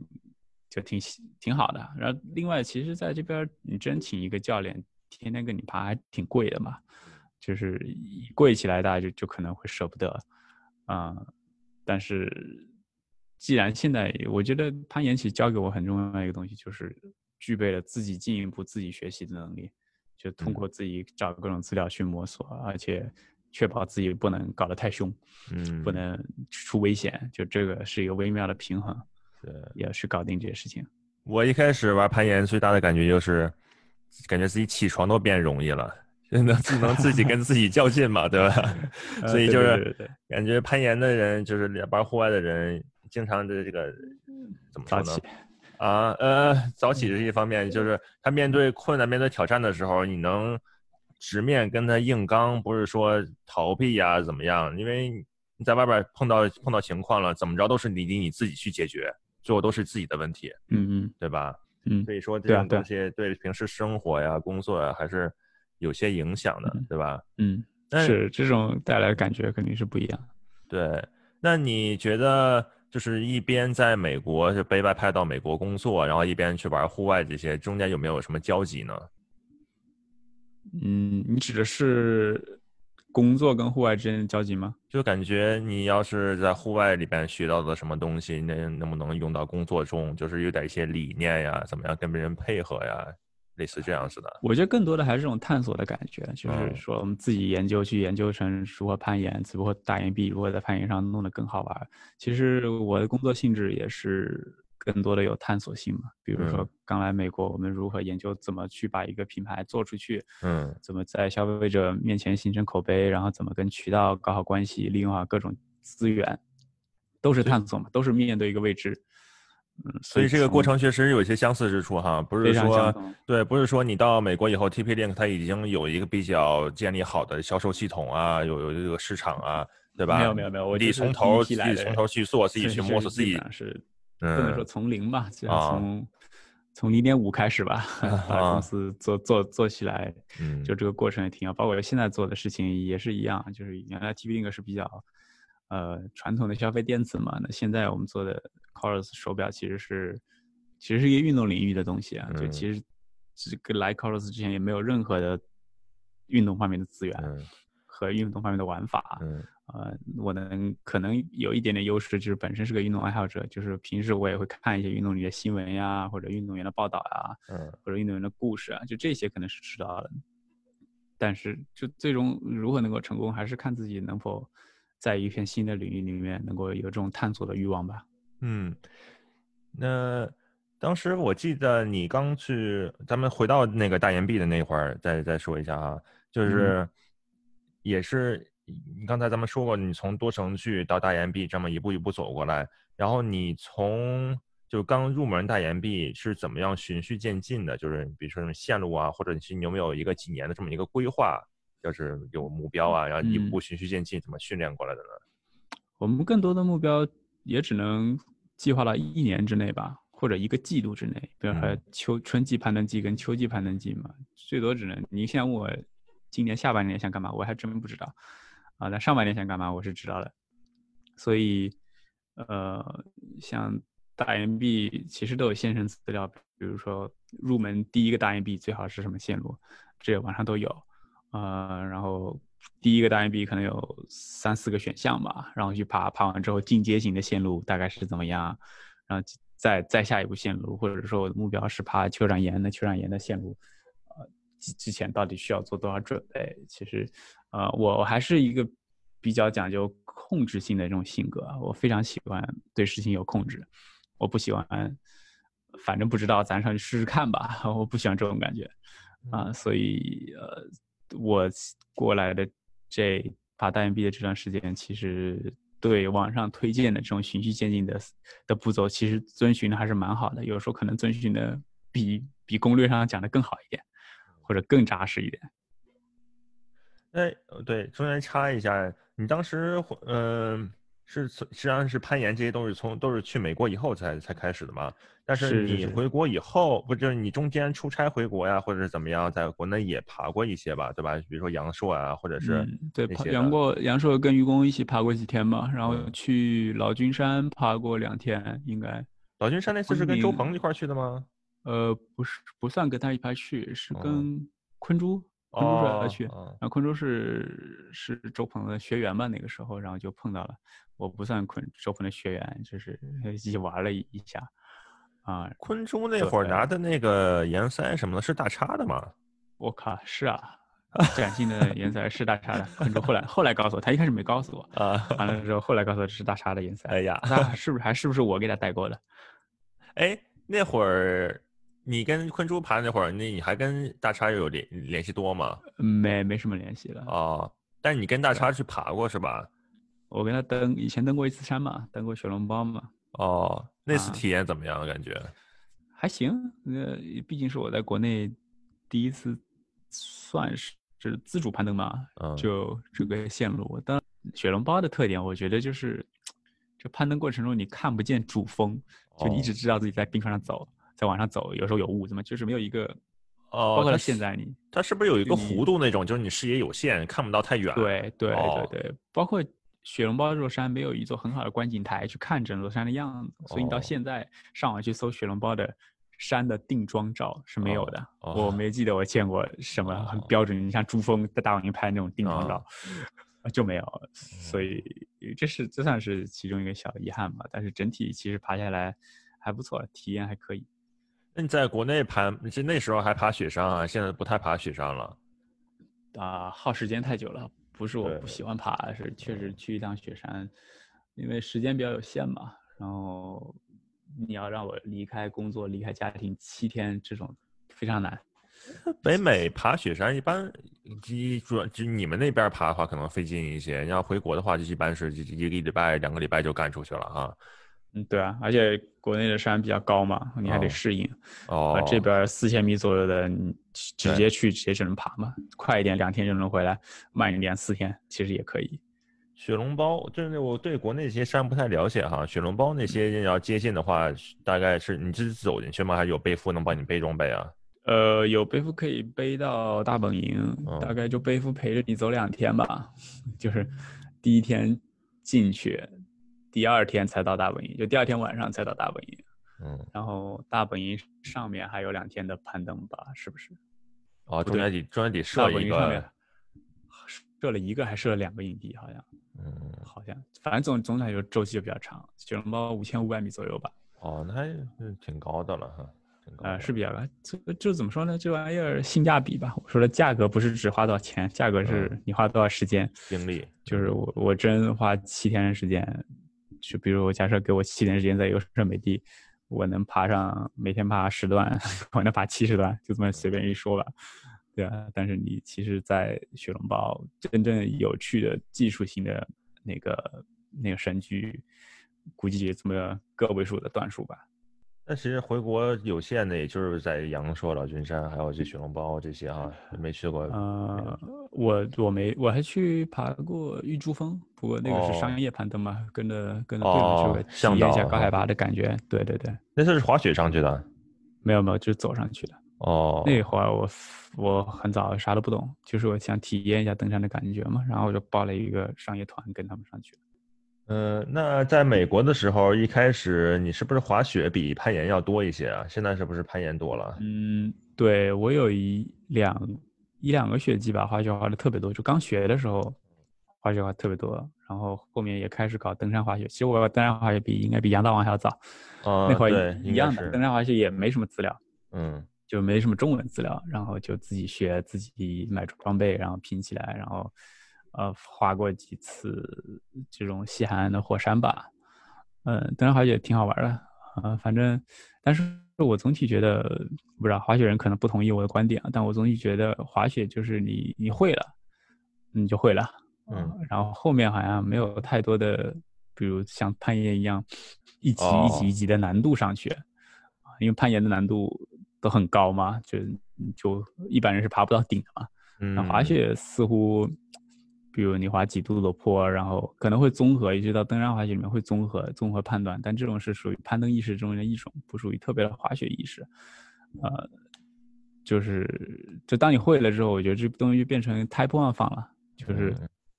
就挺挺好的。然后另外，其实在这边你真请一个教练天天跟你爬，还挺贵的嘛。就是贵起来，大家就就可能会舍不得啊。但是。既然现在，我觉得攀岩其实教给我很重要的一个东西，就是具备了自己进一步自己学习的能力，就通过自己找各种资料去摸索，而且确保自己不能搞得太凶，嗯，不能出危险，就这个是一个微妙的平衡，对，也是搞定这些事情。我一开始玩攀岩最大的感觉就是，感觉自己起床都变容易了，能能自己跟自己较劲嘛，对吧？所以就是感觉攀岩的人，就是玩户外的人。经常的这个怎么说呢？啊，呃，早起是一方面，就是他面对困难、面对挑战的时候，你能直面跟他硬刚，不是说逃避呀怎么样？因为你在外边碰到碰到情况了，怎么着都是你你你自己去解决，最后都是自己的问题。嗯嗯，对吧？嗯，所以说这种东西对平时生活呀、工作呀还是有些影响的，对吧？嗯，但是这种带来的感觉肯定是不一样。对，那你觉得？就是一边在美国就被外派到美国工作，然后一边去玩户外，这些中间有没有什么交集呢？嗯，你指的是工作跟户外之间的交集吗？就感觉你要是在户外里边学到的什么东西，那能不能用到工作中？就是有点一些理念呀，怎么样跟别人配合呀？类似这样子的，我觉得更多的还是这种探索的感觉，就是说我们自己研究去研究成如何攀岩，只不过大岩壁如何在攀岩上弄得更好玩。其实我的工作性质也是更多的有探索性嘛，比如说刚来美国，我们如何研究怎么去把一个品牌做出去，嗯，怎么在消费者面前形成口碑，然后怎么跟渠道搞好关系，利用好各种资源，都是探索嘛，都是面对一个未知。嗯，所以这个过程确实有一些相似之处哈，不是说对，不是说你到美国以后，TP Link 它已经有一个比较建立好的销售系统啊，有有这个市场啊，对吧？没有没有没有，我自己从头自己从头去做，自己去摸索，自己是不能说从零吧，就从从零点五开始吧，把公司做做做起来，就这个过程也挺好，包括现在做的事情也是一样，就是原来 TP Link 是比较。呃，传统的消费电子嘛，那现在我们做的 c o r u s 手表其实是，其实是一个运动领域的东西啊。就其实这个来 c o r u s 之前也没有任何的运动方面的资源和运动方面的玩法。呃，我能可能有一点点优势，就是本身是个运动爱好者，就是平时我也会看一些运动里的新闻呀，或者运动员的报道啊，或者运动员的故事啊，就这些可能是知道的。但是就最终如何能够成功，还是看自己能否。在一片新的领域里面，能够有这种探索的欲望吧。嗯，那当时我记得你刚去，咱们回到那个大岩壁的那会儿，再再说一下哈，就是也是你刚才咱们说过，你从多程序到大岩壁这么一步一步走过来，然后你从就刚入门大岩壁是怎么样循序渐进的？就是比如说什么线路啊，或者你有没有一个几年的这么一个规划？就是有目标啊，然后一步循序渐进，怎么训练过来的呢？我们更多的目标也只能计划到一年之内吧，或者一个季度之内。比如说秋春季攀登季跟秋季攀登季嘛，最多只能你现在问我今年下半年想干嘛，我还真不知道啊。那上半年想干嘛，我是知道的。所以，呃，像大岩壁其实都有现成资料，比如说入门第一个大岩壁最好是什么线路，这网上都有。呃，然后第一个大岩壁可能有三四个选项吧，然后去爬，爬完之后进阶型的线路大概是怎么样，然后再再下一步线路，或者说我的目标是爬酋长岩，那酋长岩的线路，呃，之之前到底需要做多少准备？其实，呃，我还是一个比较讲究控制性的这种性格，我非常喜欢对事情有控制，我不喜欢，反正不知道，咱上去试试看吧，我不喜欢这种感觉，啊，所以呃。我过来的这爬大岩壁的这段时间，其实对网上推荐的这种循序渐进的的步骤，其实遵循的还是蛮好的。有时候可能遵循的比比攻略上讲的更好一点，或者更扎实一点。哎，对，中间插一下，你当时嗯。是，实际上是攀岩这些东西从都是去美国以后才才开始的嘛。但是你回国以后，不就是你中间出差回国呀，或者是怎么样，在国内也爬过一些吧，对吧？比如说阳朔啊，或者是对，阳过阳朔跟愚公一起爬过几天嘛，然后去老君山爬过两天，应该。老君山那次是跟周鹏一块去的吗？呃，不是，不算跟他一块去，是跟坤珠。昆州是他去，然后昆州是是周鹏的学员嘛，那个时候，然后就碰到了。我不算昆周鹏的学员，就是 一起玩了一下。啊，昆州那会儿拿的那个盐塞什么的，是大叉的吗？我靠，是啊，崭新的盐塞是大叉的。昆州后来后来告诉我，他一开始没告诉我啊，完了之后后来告诉我这是大叉的盐塞。哎呀，那是不是还是不是我给他带过的？哎，那会儿。你跟坤珠爬那会儿，那你还跟大叉有联联系多吗？没，没什么联系了。哦，但你跟大叉去爬过是吧？我跟他登，以前登过一次山嘛，登过雪龙包嘛。哦，那次体验怎么样？感觉还行。那毕竟是我在国内第一次，算是就是自主攀登嘛，就这个线路。当雪龙包的特点，我觉得就是，这攀登过程中你看不见主峰，就你一直知道自己在冰川上走。在往上走，有时候有雾，怎么就是没有一个？哦，包括现在你，它是不是有一个弧度那种？就是你视野有限，看不到太远。对对对对，包括雪龙包这座山没有一座很好的观景台去看整座山的样子，所以你到现在上网去搜雪龙包的山的定妆照是没有的。我没记得我见过什么很标准，你像珠峰在大本营拍那种定妆照就没有。所以这是这算是其中一个小遗憾吧。但是整体其实爬下来还不错，体验还可以。那你在国内爬，其实那时候还爬雪山啊，现在不太爬雪山了，啊，耗时间太久了。不是我不喜欢爬，是确实去一趟雪山，因为时间比较有限嘛。然后你要让我离开工作、离开家庭七天，这种非常难。北美爬雪山一般，一主要就你们那边爬的话，可能费劲一些。你要回国的话，就一般是一个礼拜、两个礼拜就干出去了哈。嗯，对啊，而且国内的山比较高嘛，你还得适应。哦，这边四千米左右的，你直接去直接就能爬嘛，快一点两天就能回来，慢一点四天其实也可以。雪龙包就是我对国内这些山不太了解哈，雪龙包那些要接近的话，大概是你自己走进去吗？还是有背夫能帮你背装备啊？呃，有背夫可以背到大本营，大概就背夫陪着你走两天吧，就是第一天进去。第二天才到大本营，就第二天晚上才到大本营。嗯，然后大本营上面还有两天的攀登吧，是不是？哦，中间得中间得设一个，设了一个还设了两个营地，好像。嗯，好像，反正总总体来说周期就比较长，雪龙包五千五百米左右吧。哦，那还挺高的了哈。啊，是比较高。这就怎么说呢？这玩意儿性价比吧。我说的价格不是只花多少钱，价格是你花多少时间、精力。就是我我真花七天时间。就比如我假设给我七天时间在优胜美地，我能爬上每天爬十段，我能爬七十段，就这么随便一说吧，对啊。但是你其实，在雪龙包真正有趣的技术性的那个那个神驹，估计也这么个位数的段数吧。那其实回国有限的，也就是在阳朔、老君山，还有这雪龙包这些哈，没去过。呃，我我没，我还去爬过玉珠峰，不过那个是商业攀登嘛，跟着跟着队长去体验一下高海拔的感觉。对对对，那次是滑雪上去的？没有没有，就是走上去的。哦，那会儿我我很早啥都不懂，就是我想体验一下登山的感觉嘛，然后我就报了一个商业团跟他们上去。嗯，那在美国的时候，一开始你是不是滑雪比攀岩要多一些啊？现在是不是攀岩多了？嗯，对我有一两一两个学季吧，滑雪滑的特别多。就刚学的时候，滑雪滑特别多，然后后面也开始搞登山滑雪。其实我登山滑雪比应该比杨大王还要早，那会儿一样的。登山滑雪也没什么资料，嗯，就没什么中文资料，然后就自己学，自己买装备，然后拼起来，然后。呃，滑过几次这种西海岸的火山吧，嗯，登山滑雪挺好玩的，呃，反正，但是我总体觉得，不知道滑雪人可能不同意我的观点啊，但我总体觉得滑雪就是你你会了，你就会了，嗯，然后后面好像没有太多的比如像攀岩一样，一级一级一级的难度上去，啊，因为攀岩的难度都很高嘛，就就一般人是爬不到顶的嘛。那滑雪似乎，比如你滑几度的坡，然后可能会综合，一直到登山滑雪里面会综合综合判断，但这种是属于攀登意识中的一种，不属于特别的滑雪意识。呃，就是就当你会了之后，我觉得这东西就变成 Type One 放了，就是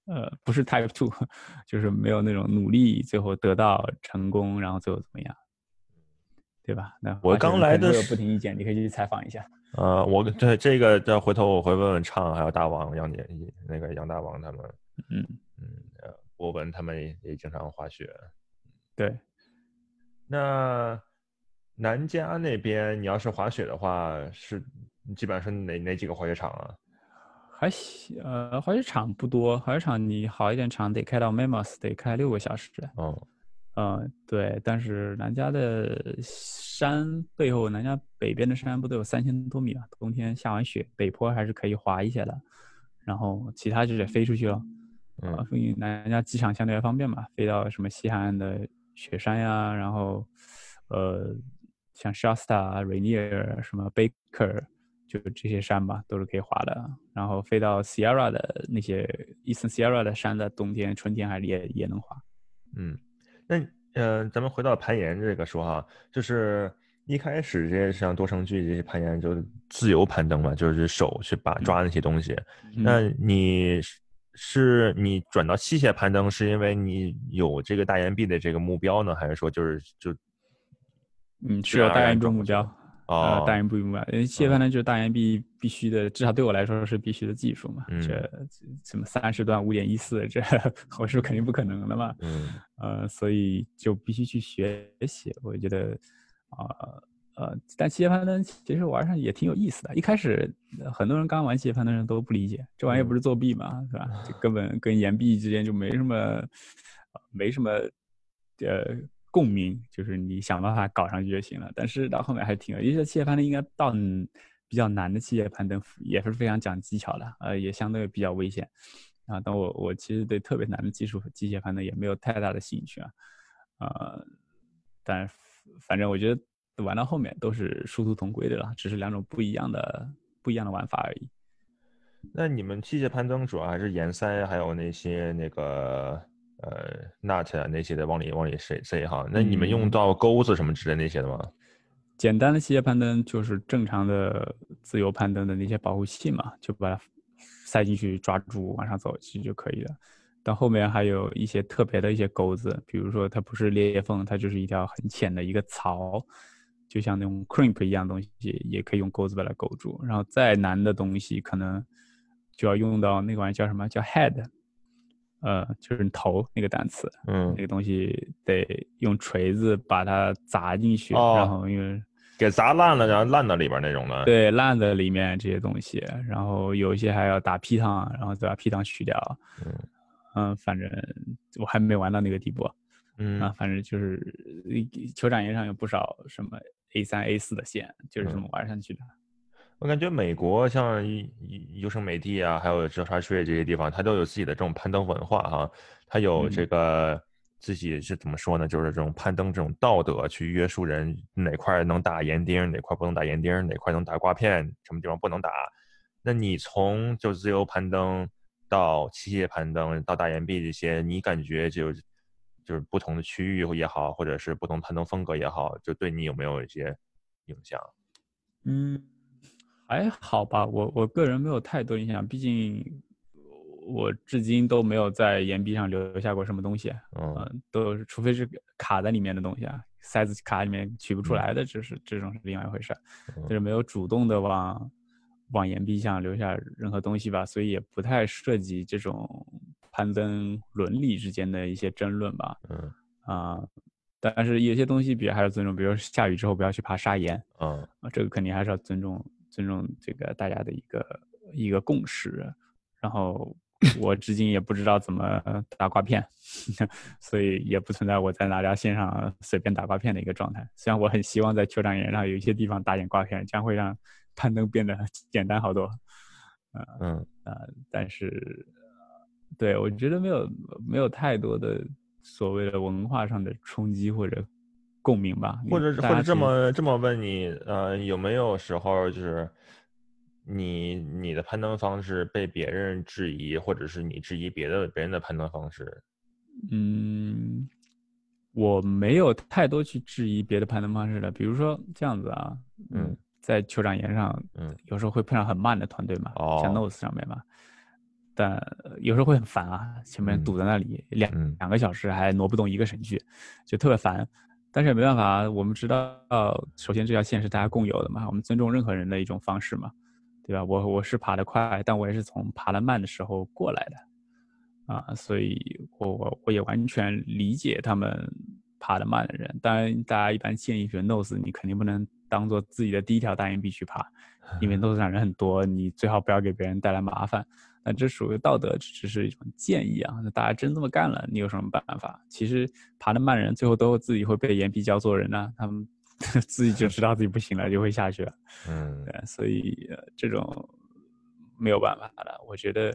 呃不是 Type Two，就是没有那种努力最后得到成功，然后最后怎么样，对吧？那我刚来的有不听意见，你可以去采访一下。呃，我对这个，再回头我会问问畅，还有大王杨姐，那个杨大王他们，嗯嗯，呃，博文他们也也经常滑雪，对。那南加那边，你要是滑雪的话，是基本上是哪哪几个滑雪场啊？还行，呃，滑雪场不多，滑雪场你好一点场得开到 Mammoth，得开六个小时。哦。嗯，对，但是南加的山背后，南加北边的山不都有三千多米啊？冬天下完雪，北坡还是可以滑一些的，然后其他就得飞出去了。嗯，所以南加机场相对方便嘛，飞到什么西海岸的雪山呀，然后呃，像 Shasta、Rainier、什么 Baker，就这些山吧，都是可以滑的。然后飞到 Sierra 的那些 Eastern Sierra 的山的冬天、春天还是也也能滑。嗯。那呃，咱们回到攀岩这个说哈，就是一开始这些像多程距这些攀岩就自由攀登嘛，就是手去把抓那些东西。那你是你转到器械攀登，是因为你有这个大岩壁的这个目标呢，还是说就是就嗯是有大岩壁目标？呃，大岩壁目标，因为器械攀登就是大岩壁必须的，至少对我来说是必须的技术嘛。这什么三十段五点一四，这我是肯定不可能的嘛。嗯。呃，所以就必须去学习。我觉得，啊呃，但器械攀登其实玩上也挺有意思的。一开始很多人刚玩器械攀登人都不理解，这玩意儿不是作弊嘛，是吧？这根本跟岩壁之间就没什么，没什么，呃。共鸣就是你想办法搞上去就行了，但是到后面还挺有意思。器械攀登应该到比较难的器械攀登也是非常讲技巧的，呃，也相对比较危险啊。但我我其实对特别难的技术机械攀登也没有太大的兴趣啊，呃，但反正我觉得玩到后面都是殊途同归的了，只是两种不一样的不一样的玩法而已。那你们器械攀登主要还是岩塞，还有那些那个。呃，nut 啊那些的往里往里塞塞哈，那你们用到钩子什么之类那些的吗？简单的器械攀登就是正常的自由攀登的那些保护器嘛，就把它塞进去抓住往上走其实就可以了。到后面还有一些特别的一些钩子，比如说它不是裂缝，它就是一条很浅的一个槽，就像那种 crimp 一样东西，也可以用钩子把它勾住。然后再难的东西可能就要用到那个玩意叫什么叫 head。呃，就是头那个单词，嗯，那个东西得用锤子把它砸进去，然后因为给砸烂了，然后烂到里边那种的。对，烂在里面这些东西，然后有一些还要打皮糖，然后再把皮糖去掉。嗯嗯，反正我还没玩到那个地步。嗯啊，反正就是酋长岩上有不少什么 A 三 A 四的线，就是这么玩上去的。我感觉美国像优胜美地啊，还有折沙税这些地方，它都有自己的这种攀登文化哈。它有这个自己是怎么说呢？就是这种攀登这种道德去约束人，哪块能打岩钉，哪块不能打岩钉，哪块能打挂片，什么地方不能打。那你从就自由攀登到器械攀登到大岩壁这些，你感觉就就是不同的区域也好，或者是不同攀登风格也好，就对你有没有一些影响？嗯。还好吧，我我个人没有太多印象，毕竟我至今都没有在岩壁上留下过什么东西，嗯，都是除非是卡在里面的东西啊，塞子卡里面取不出来的，这是这种是另外一回事，就是没有主动的往往岩壁上留下任何东西吧，所以也不太涉及这种攀登伦理之间的一些争论吧，嗯。啊，但是有些东西比还是尊重，比如下雨之后不要去爬砂岩，嗯。啊，这个肯定还是要尊重。尊重这个大家的一个一个共识，然后 我至今也不知道怎么打挂片，所以也不存在我在哪家线上随便打挂片的一个状态。虽然我很希望在酋长岩上有一些地方打点挂片，将会让 攀登变得简单好多。嗯嗯啊，但是对我觉得没有没有太多的所谓的文化上的冲击或者共鸣吧，或者或者这么这么问你，呃，有没有时候就是你你的攀登方式被别人质疑，或者是你质疑别的别人的攀登方式？嗯，我没有太多去质疑别的攀登方式的，比如说这样子啊，嗯，在酋长岩上，嗯，有时候会碰上很慢的团队嘛，像哦 Nose 上面嘛，但呃有时候会很烦啊，前面嗯堵在那里两嗯两个小时还挪不动一个神距，就特别烦。但是也没办法，我们知道，首先这条线是大家共有的嘛，我们尊重任何人的一种方式嘛，对吧？我我是爬得快，但我也是从爬得慢的时候过来的，啊，所以我我我也完全理解他们爬得慢的人。当然，大家一般建议，比如 nose，你肯定不能当做自己的第一条大岩壁去爬，因为 nose 上人很多，你最好不要给别人带来麻烦。那这属于道德，只是一种建议啊。那大家真这么干了，你有什么办法？其实爬得慢人，最后都自己会被岩壁教做人呢、他们 自己就知道自己不行了，就会下去了。嗯对，所以、呃、这种没有办法的。我觉得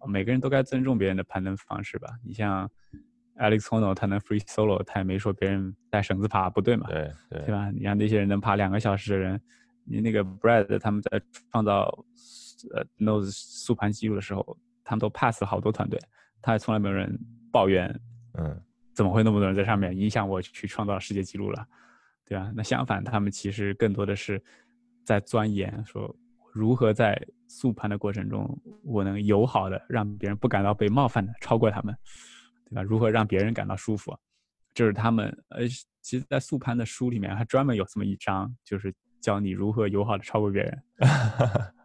呃每个人都该尊重别人的攀登方式吧。你像 Alex Honnold，他能 free solo，他也没说别人带绳子爬不对嘛，对对对吧？你让那些人能爬两个小时的人，你那个 Brad 他们在创造呃 nose 速盘记录的时候，他们都 pass 了好多团队，他也从来没有人抱怨嗯怎么会那么多人在上面影响我去创造世界纪录了，对吧？那相反，他们其实更多的是在钻研，说如何在速盘的过程中，我能友好的让别人不感到被冒犯的超过他们，对吧？如何让别人感到舒服，这是他们呃，其实，在速盘的书里面还专门有这么一章，就是教你如何友好的超过别人。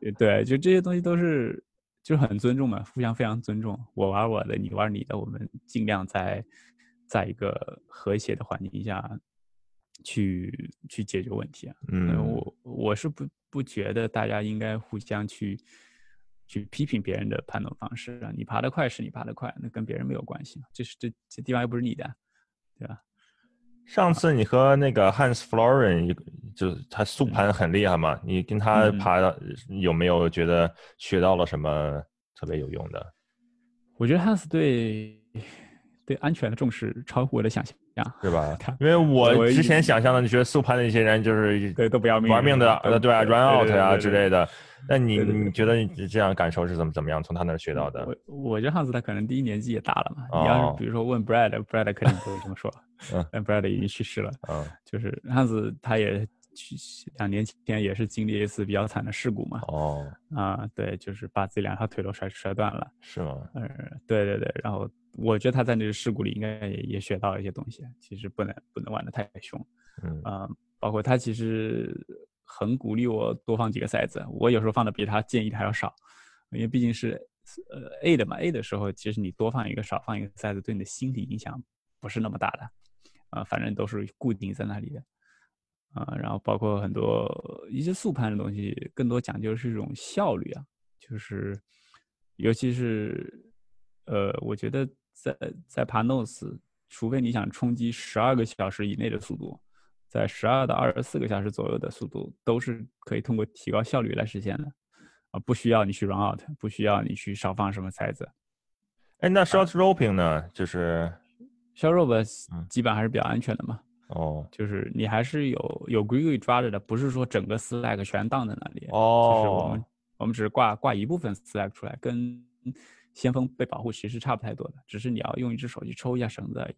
呃对，就这些东西都是就很尊重嘛，互相非常尊重，我玩我的，你玩你的，我们尽量在在一个和谐的环境下去去解决问题啊。呃嗯我我是不不觉得大家应该互相去去批评别人的判断方式啊。你爬得快是你爬得快，那跟别人没有关系嘛，这是这这地方又不是你的，对吧？上次你和那个 Hans Floren，一就是他速盘很厉害嘛，你跟他嗯爬的有没有觉得学到了什么特别有用的？我觉得 Hans 对对安全的重视超乎我的想象，是吧？因为我我之前想象的，你觉得速攀的那些人就是对都不要命玩命的，呃，对啊，run out 啊对对对之类的。那你对对对你觉得你这样感受是怎么怎么样？从他那儿学到的？我我觉得汉斯他可能第一年纪也大了嘛。哦你要是比如说问 Brad，Brad 肯定不会这么说 嗯，但 Brad 已经去世了。嗯 就是汉斯他也去两年前也是经历一次比较惨的事故嘛。哦，啊，对，就是把自己两条腿都摔摔断了。是吗？呃，对对对，然后我觉得他在那个事故里应该也也学到了一些东西，其实不能不能玩的太凶。嗯啊、包括他其实很鼓励我多放几个塞子，我有时候放的比他建议的还要少，因为毕竟是呃 A 的嘛，A 的时候其实你多放一个少放一个塞子对你的心理影响不是那么大的，啊、反正都是固定在那里的，啊、然后包括很多一些速盘的东西，更多讲究是一种效率啊，就是尤其是呃，我觉得在在爬 nose，除非你想冲击十二个小时以内的速度，在十二到二十四个小时左右的速度，都是可以通过提高效率来实现的，啊，不需要你去 run out，不需要你去少放什么材子。哎，那 short roping 呢？就是削肉吧嗯，基本还是比较安全的嘛，哦就是你还是有有规矩抓着的，不是说整个 slack 全荡在那里。就是我们哦我们只是挂挂一部分 slack 出来，跟先锋被保护其实差不太多的，只是你要用一只手去抽一下绳子而已。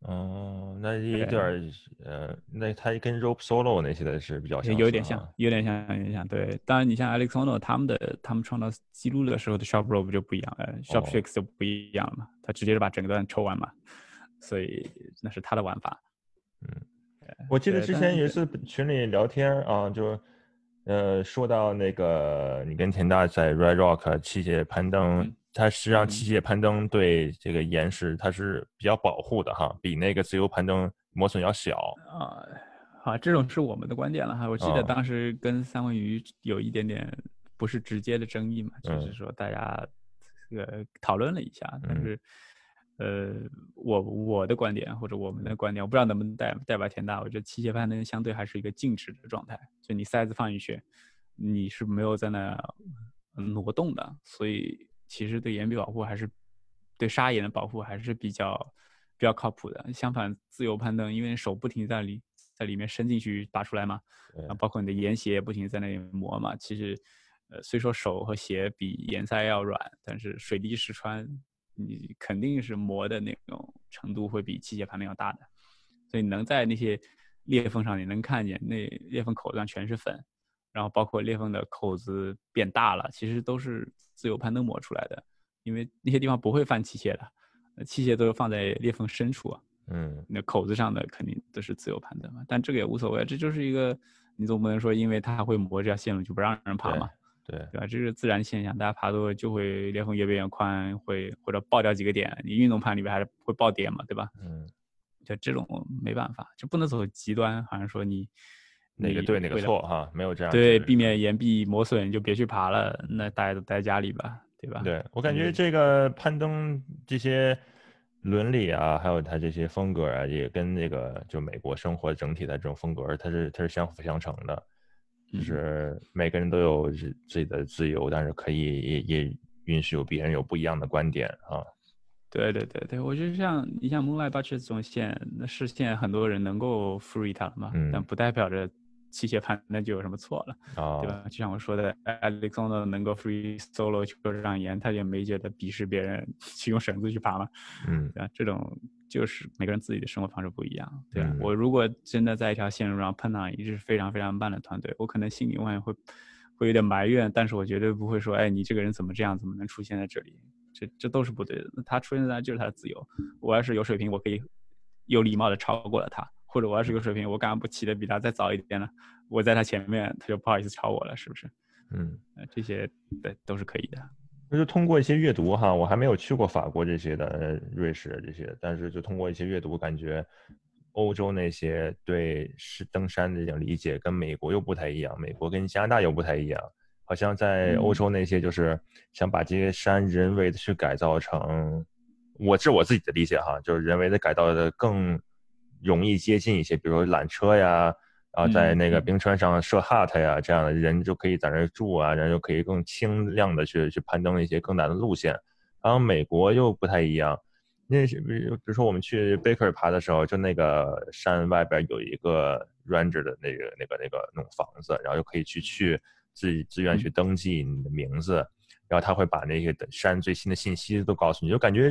哦，那有点儿呃，那它跟 rope solo 那些的是比较相似有点像啊，有点像，有点像。对，当然你像 Alex Honnold 他们的，他们创造记录的时候的 shop rope 就不一样，呃，shop 哦 tricks 就不一样了嘛，他直接是把整段抽完嘛，所以那是他的玩法。嗯我记得之前有一次群里聊天啊，就呃说到那个你跟田大在 Red Rock 器械攀登嗯，它实际上嗯器械攀登对这个岩石它是比较保护的哈，比那个自由攀登磨损要小。啊，好，这种是我们的观点了哈。我记得哦当时跟三文鱼有一点点不是直接的争议嘛，就是嗯说大家这个讨论了一下，但嗯是呃，我我的观点或者我们的观点，我不知道能不能代代表田大。我觉得器械攀登相对还是一个静止的状态，就你塞子放进去，你是没有在那挪动的，所以其实对岩壁保护还是对砂岩的保护还是比较比较靠谱的。相反，自由攀登，因为手不停在里在里面伸进去拔出来嘛，啊，包括你的岩鞋不停在那里磨嘛，其实，呃，虽说手和鞋比岩塞要软，但是水滴石穿，你肯定是磨的那种程度会比机械攀登要大的。所以能在那些裂缝上，你能看见那裂缝口上全是粉，然后包括裂缝的口子变大了，其实都是自由攀登磨出来的。因为那些地方不会放器械的，器械都是放在裂缝深处啊。嗯，那口子上的肯定都是自由攀登嘛。但这个也无所谓，这就是一个，你总不能说因为它会磨这条线路就不让人爬嘛？对对吧？这是自然现象，大家爬多就会裂缝越变越宽，会或者爆掉几个点。你运动攀里面还是会爆点嘛，对吧？嗯，就这种没办法，就不能走极端，好像说你哪个对哪个错哈，没有这样对，避免岩壁磨损就别去爬了，那大家都待家里吧。对吧？对我感觉这个攀登这些伦理啊，还有它这些风格啊，也跟那个就美国生活整体的这种风格，它是它是相辅相成的。就是每个人都有自己的自由，但是可以也也允许有别人有不一样的观点啊。对对对对，我觉得像你像 Moonlight Butcher 这种线，那是现在很多人能够 free 它了嘛，但不代表着。器械攀那就有什么错了，对吧？就像我说的，Alexander 能够 free solo 去上岩，他也没觉得鄙视别人 去用绳子去爬嘛，嗯，对吧？这种就是每个人自己的生活方式不一样，对吧？我如果真的在一条线路上碰到一支非常非常慢的团队，我可能心里会会会有点埋怨，但是我绝对不会说，哎，你这个人怎么这样，怎么能出现在这里？这这都是不对的。他出现在就是他的自由，我要是有水平，我可以有礼貌的超过了他。或者我要是有水平，我干嘛不起的比他再早一点呢？我在他前面，他就不好意思超我了，是不是？嗯，这些对都是可以的。那就通过一些阅读哈，我还没有去过法国这些的，瑞士这些，但是就通过一些阅读，感觉欧洲那些对是登山的这种理解跟美国又不太一样，美国跟加拿大又不太一样。好像在欧洲那些就是想把这些山人为的去改造成，我是我自己的理解哈，就是人为的改造的更。容易接近一些，比如说缆车呀，然后在那个冰川上设 hut 呀，这样的人就可以在那儿住啊，人就可以更轻量的去去攀登一些更难的路线。然后美国又不太一样，那是比如比如说我们去 Baker 爬的时候，就那个山外边有一个 ranger 的那个那个那个那种房子，然后就可以去去自己自愿去登记你的名字，然后他会把那些山最新的信息都告诉你，就感觉。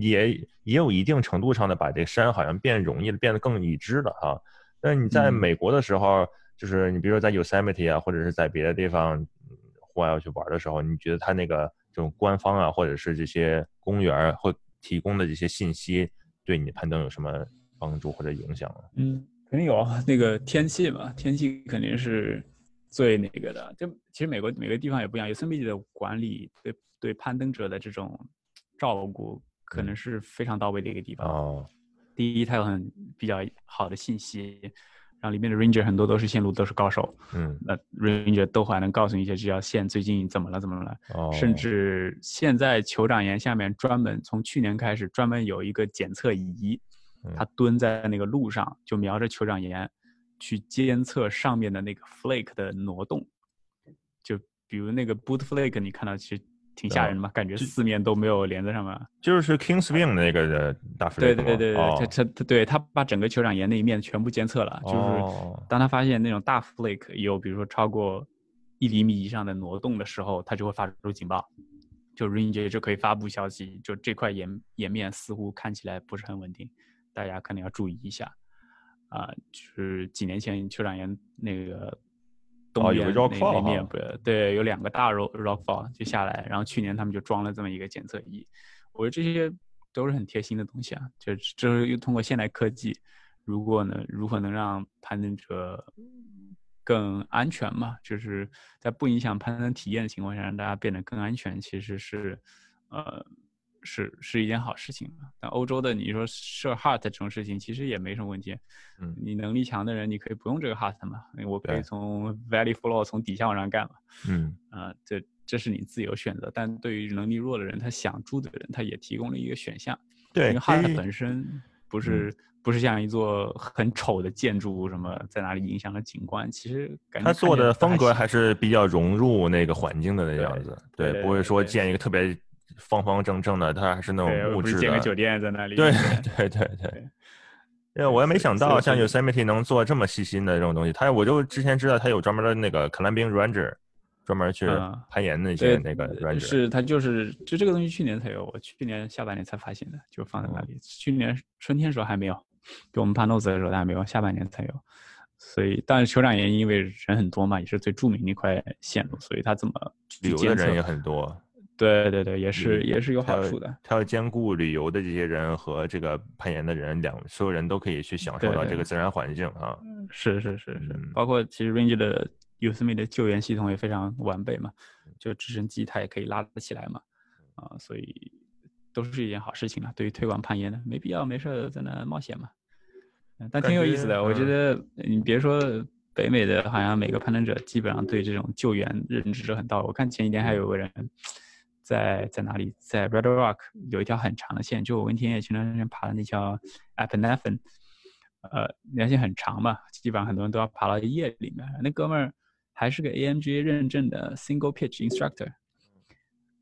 也也有一定程度上的把这山好像变容易了，变得更已知了哈。那你在美国的时候，就是你比如说在 Yosemite 啊，或者是在别的地方户外要去玩的时候，你觉得他那个这种官方啊，或者是这些公园会提供的这些信息，对你攀登有什么帮助或者影响吗？嗯，肯定有啊。那个天气嘛，天气肯定是最那个的。就其实美国每个地方也不一样，Yosemite 的管理对对攀登者的这种照顾。可能是非常到位的一个地方。哦，第一，它有很比较好的信息，然后里面的 ranger 很多都是线路都是高手。嗯，那 ranger 都还能告诉你一些这条线最近怎么了怎么了。哦，甚至现在酋长岩下面专门从去年开始专门有一个检测仪，它蹲在那个路上就瞄着酋长岩去监测上面的那个 flake 的挪动。就比如那个 boot flake，你看到其实。挺吓人的嘛，感觉四面都没有连在上面。就是 Kingswing 那个的大 flake。对对对对，他他他，对他把整个酋长岩那一面全部监测了。就是当他发现那种大 flake 有，比如说超过一厘米以上的挪动的时候，他就会发出警报，就 Ranger 就可以发布消息，就这块岩岩面似乎看起来不是很稳定，大家可能要注意一下。啊，就是几年前酋长岩那个。东边那那面不对，有两个大 rock rock fall 就下来，然后去年他们就装了这么一个检测仪，我觉得这些都是很贴心的东西啊，就就是又通过现代科技，如果呢如何能让攀登者更安全嘛，就是在不影响攀登体验的情况下，让大家变得更安全，其实是呃。是是一件好事情但欧洲的你说设 heart 这种事情其实也没什么问题。嗯，你能力强的人，你可以不用这个 heart 嘛，我可以从 valley floor 从底下往上干嘛。嗯，啊，这这是你自由选择。但对于能力弱的人，他想住的人，他也提供了一个选项。对，因为 heart 本身不是不是像一座很丑的建筑，什么在哪里影响了景观，其实感觉他做的风格还是比较融入那个环境的那样子。对，不会说建一个特别。方方正正的，它还是那种木质的。建个酒店在那里。对对对对。因为我也没想到，像 Yosemite 能做这么细心的这种东西。他我就之前知道他有专门的那个 climbing ranger，专门去攀岩那些那个 ranger。是，他就是就这个东西去年才有，我去年下半年才发现的，就放在那里。去年春天时候还没有，就我们爬 nose 的时候还没有，下半年才有。所以，但是酋长岩因为人很多嘛，也是最著名的一块线路，所以他怎么旅游的人也很多。对对对，也是也是有好处的。它要兼顾旅游的这些人和这个攀岩的人，两所有人都可以去享受到这个自然环境啊。是是是是，包括其实 Range 的 Yosemite 的救援系统也非常完备嘛，就直升机它也可以拉得起来嘛，啊，所以都是一件好事情了。对于推广攀岩的，没必要没事在那冒险嘛。但挺有意思的，我觉得你别说北美的，好像每个攀登者基本上对这种救援认知很到位。我看前几天还有个人。在在哪里？在 Red Rock 有一条很长的线，就我跟田野前段时间爬的那条 a p e n a p h e n 呃，那条线很长嘛，基本上很多人都要爬到夜里面。那哥们儿还是个 AMGA 认证的 Single Pitch Instructor，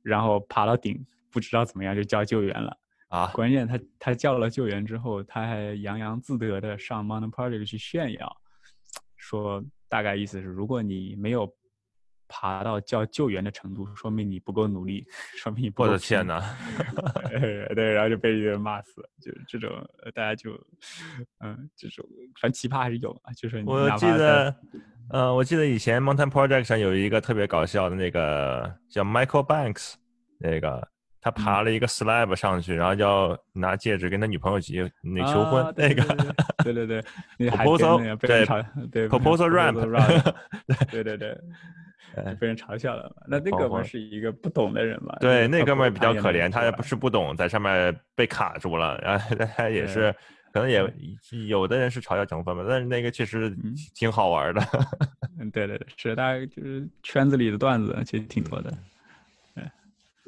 然后爬到顶，不知道怎么样就叫救援了啊！关键他他叫了救援之后，他还洋洋自得的上 Mountain Project 去炫耀，说大概意思是，如果你没有。爬到叫救援的程度，说明你不够努力，说明你不够。我的天哪！对，然后就被人骂死，就是这种，大家就，嗯，这种反正奇葩还是有啊。就是我记得，呃，我记得以前 Mountain Project 上有一个特别搞笑的那个叫 Michael Banks，那个他爬了一个 slab 上去，然后要拿戒指跟他女朋友结那求婚 那个。对对对，proposal 对对 proposal ramp，对对对。被人嘲笑了嘛？那那哥们是一个不懂的人嘛？对，那哥们比较可怜，他也不是不懂，在上面被卡住了，然后他也是，可能也有的人是嘲笑成分吧，但是那个确实挺好玩的。嗯，对对对，是大家就是圈子里的段子，其实挺多的。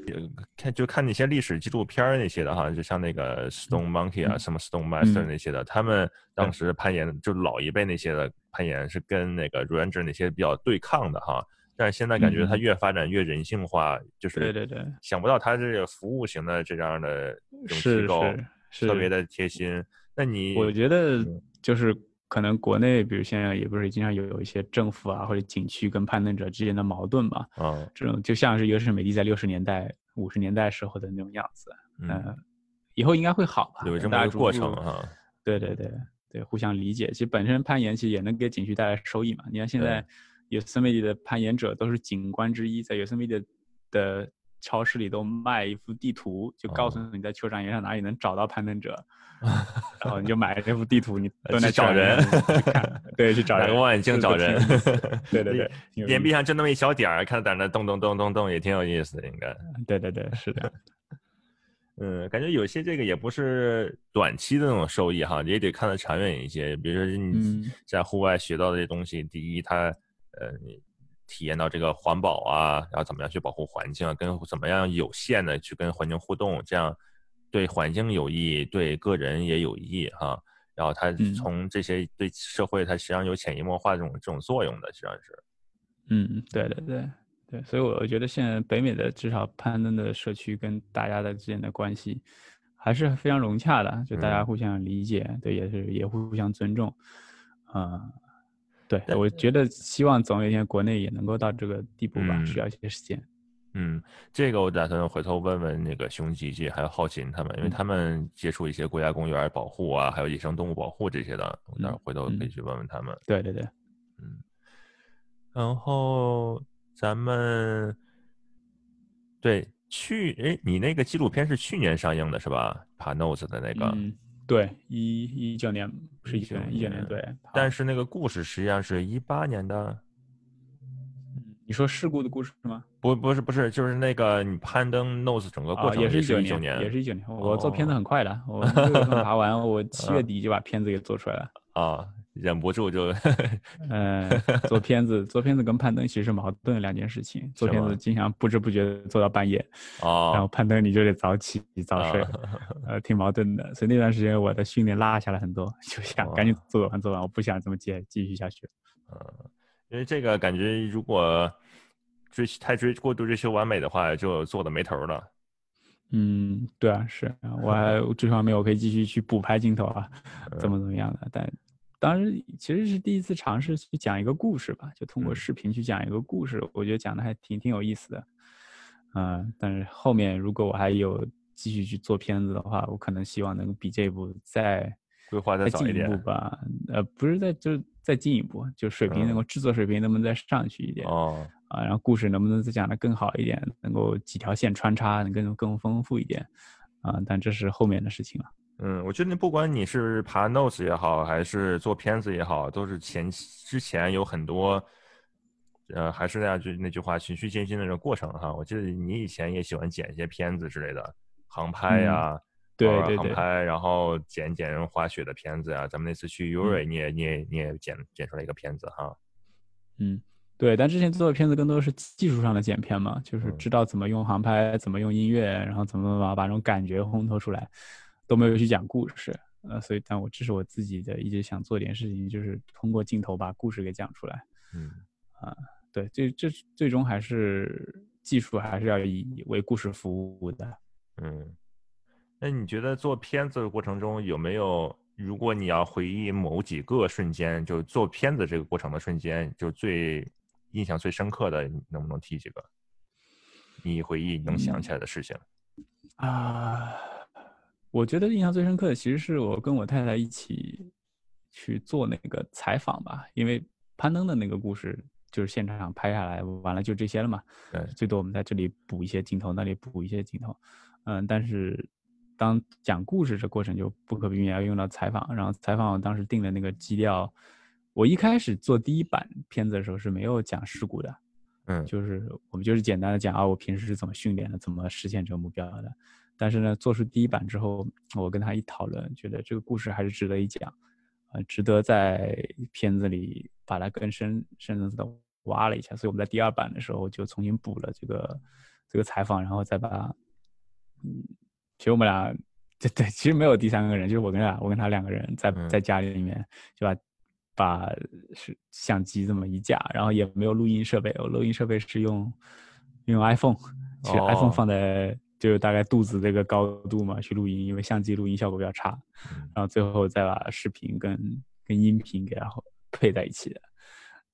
也看就看那些历史纪录片那些的哈，就像那个 Stone Monkey 啊，什么 Stone Master 那些的，他们当时攀岩就老一辈那些的攀岩是跟那个 Ranger 那些比较对抗的哈。但是现在感觉它越发展越人性化，就是对对对，想不到它这个服务型的这样的这种机构特别的贴心。那你我觉得就是可能国内，比如现在也不是经常有有一些政府啊或者景区跟攀登者之间的矛盾嘛？啊，这种就像是优胜美地在六十年代、五十年代时候的那种样子。嗯，以后应该会好吧？有这么一个过程哈。对对对对，互相理解。其实本身攀岩其实也能给景区带来收益嘛。你看现在。Yosemite 的攀岩者都是景观之一，在 Yosemite 的超市里都卖一幅地图，就告诉你在酋长岩上哪里能找到攀登者，然后你就买这幅地图，你都去找人，对，去找人，望远镜找人，对对对，岩壁上就那么一小点儿，看在那动动动动动，也挺有意思的，应该。对对对，是的。嗯，感觉有些这个也不是短期的那种收益哈，也得看得长远一些。比如说你在户外学到的这些东西，第一它。呃，你体验到这个环保啊，然后怎么样去保护环境啊，跟怎么样有限的去跟环境互动，这样对环境有益，对个人也有益哈。然后他从这些对社会，它实际上有潜移默化这种这种作用的，实际上是。嗯，对对对对，所以我觉得现在北美的至少攀登的社区跟大家的之间的关系还是非常融洽的，就大家互相理解，对，也是也互相尊重，啊。对，我觉得希望总有一天国内也能够到这个地步吧，需要一些时间。嗯，这个我打算回头问问那个熊吉吉还有浩琴他们，因为他们接触一些国家公园保护啊，还有野生动物保护这些的，我那回头可以去问问他们。对对对，嗯。然后咱们对去哎，你那个纪录片是去年上映的是吧？爬 nose 的那个。对，一一九年不是一九年，一九年对。但是那个故事实际上是一八年的。你说事故的故事是吗？不，不是，不是，就是那个你攀登 nose 整个过程也是一九年，也是一九年。我做片子很快的，我 六月份爬完，我七月底就把片子给做出来了。啊。忍不住就，呃，做片子做片子跟攀登其实是矛盾的两件事情。做片子经常不知不觉做到半夜，哦，然后攀登你就得早起早睡，呃，挺矛盾的。所以那段时间我的训练落下来很多，就想赶紧做完做完，我不想这么接继续下去。嗯，因为这个感觉如果追太追过度追求完美的话，就做的没头了。嗯，对啊，是我还 这方面我可以继续去补拍镜头啊，怎么怎么样的。但当时其实是第一次尝试去讲一个故事吧，就通过视频去讲一个故事，我觉得讲的还挺挺有意思的。嗯，但是后面如果我还有继续去做片子的话，我可能希望能比这一步再规划再进一步吧。呃，不是再就再进一步，就水平能够制作水平能不能再上去一点哦。啊，然后故事能不能再讲的更好一点，能够几条线穿插，能更更丰富一点，啊，但这是后面的事情了。嗯，我觉得不管你是爬 notes 也好，还是做片子也好，都是前之前有很多，呃，还是那句那句话，循序渐进的这个过程哈。我记得你以前也喜欢剪一些片子之类的，航拍呀，对对对，航拍，然后剪剪滑雪的片子呀。咱们那次去 Uri，你也你也你也剪剪出来一个片子哈。嗯。对，但之前做的片子更多是技术上的剪片嘛，就是知道怎么用航拍，怎么用音乐，然后怎么把把这种感觉烘托出来，都没有去讲故事。呃，所以，但我这是我自己的一直想做点事情，就是通过镜头把故事给讲出来。嗯，啊，对，这这最终还是技术还是要以为故事服务的。嗯，那你觉得做片子的过程中有没有，如果你要回忆某几个瞬间，就做片子这个过程的瞬间，就最。印象最深刻的，能不能提几个？你回忆能想起来的事情啊？我觉得印象最深刻的，其实是我跟我太太一起去做那个采访吧。因为攀登的那个故事就是现场拍下来，完了就这些了嘛。对，最多我们在这里补一些镜头，那里补一些镜头。嗯，但是当讲故事这过程就不可避免要用到采访。然后采访当时定的那个基调。我一开始做第一版片子的时候是没有讲事故的，嗯，就是我们就是简单的讲啊，我平时是怎么训练的，怎么实现这个目标的。但是呢，做出第一版之后，我跟他一讨论，觉得这个故事还是值得一讲，呃，值得在片子里把它更深深层次的挖了一下。所以我们在第二版的时候就重新补了这个这个采访，然后再把，嗯，其实我们俩对对，其实没有第三个人，就是我跟他，我跟他两个人在在家里面就把。把是相机这么一架，然后也没有录音设备，我录音设备是用用 iPhone，其实 iPhone 放在就是大概肚子这个高度嘛去录音，因为相机录音效果比较差，然后最后再把视频跟跟音频给它配在一起。的，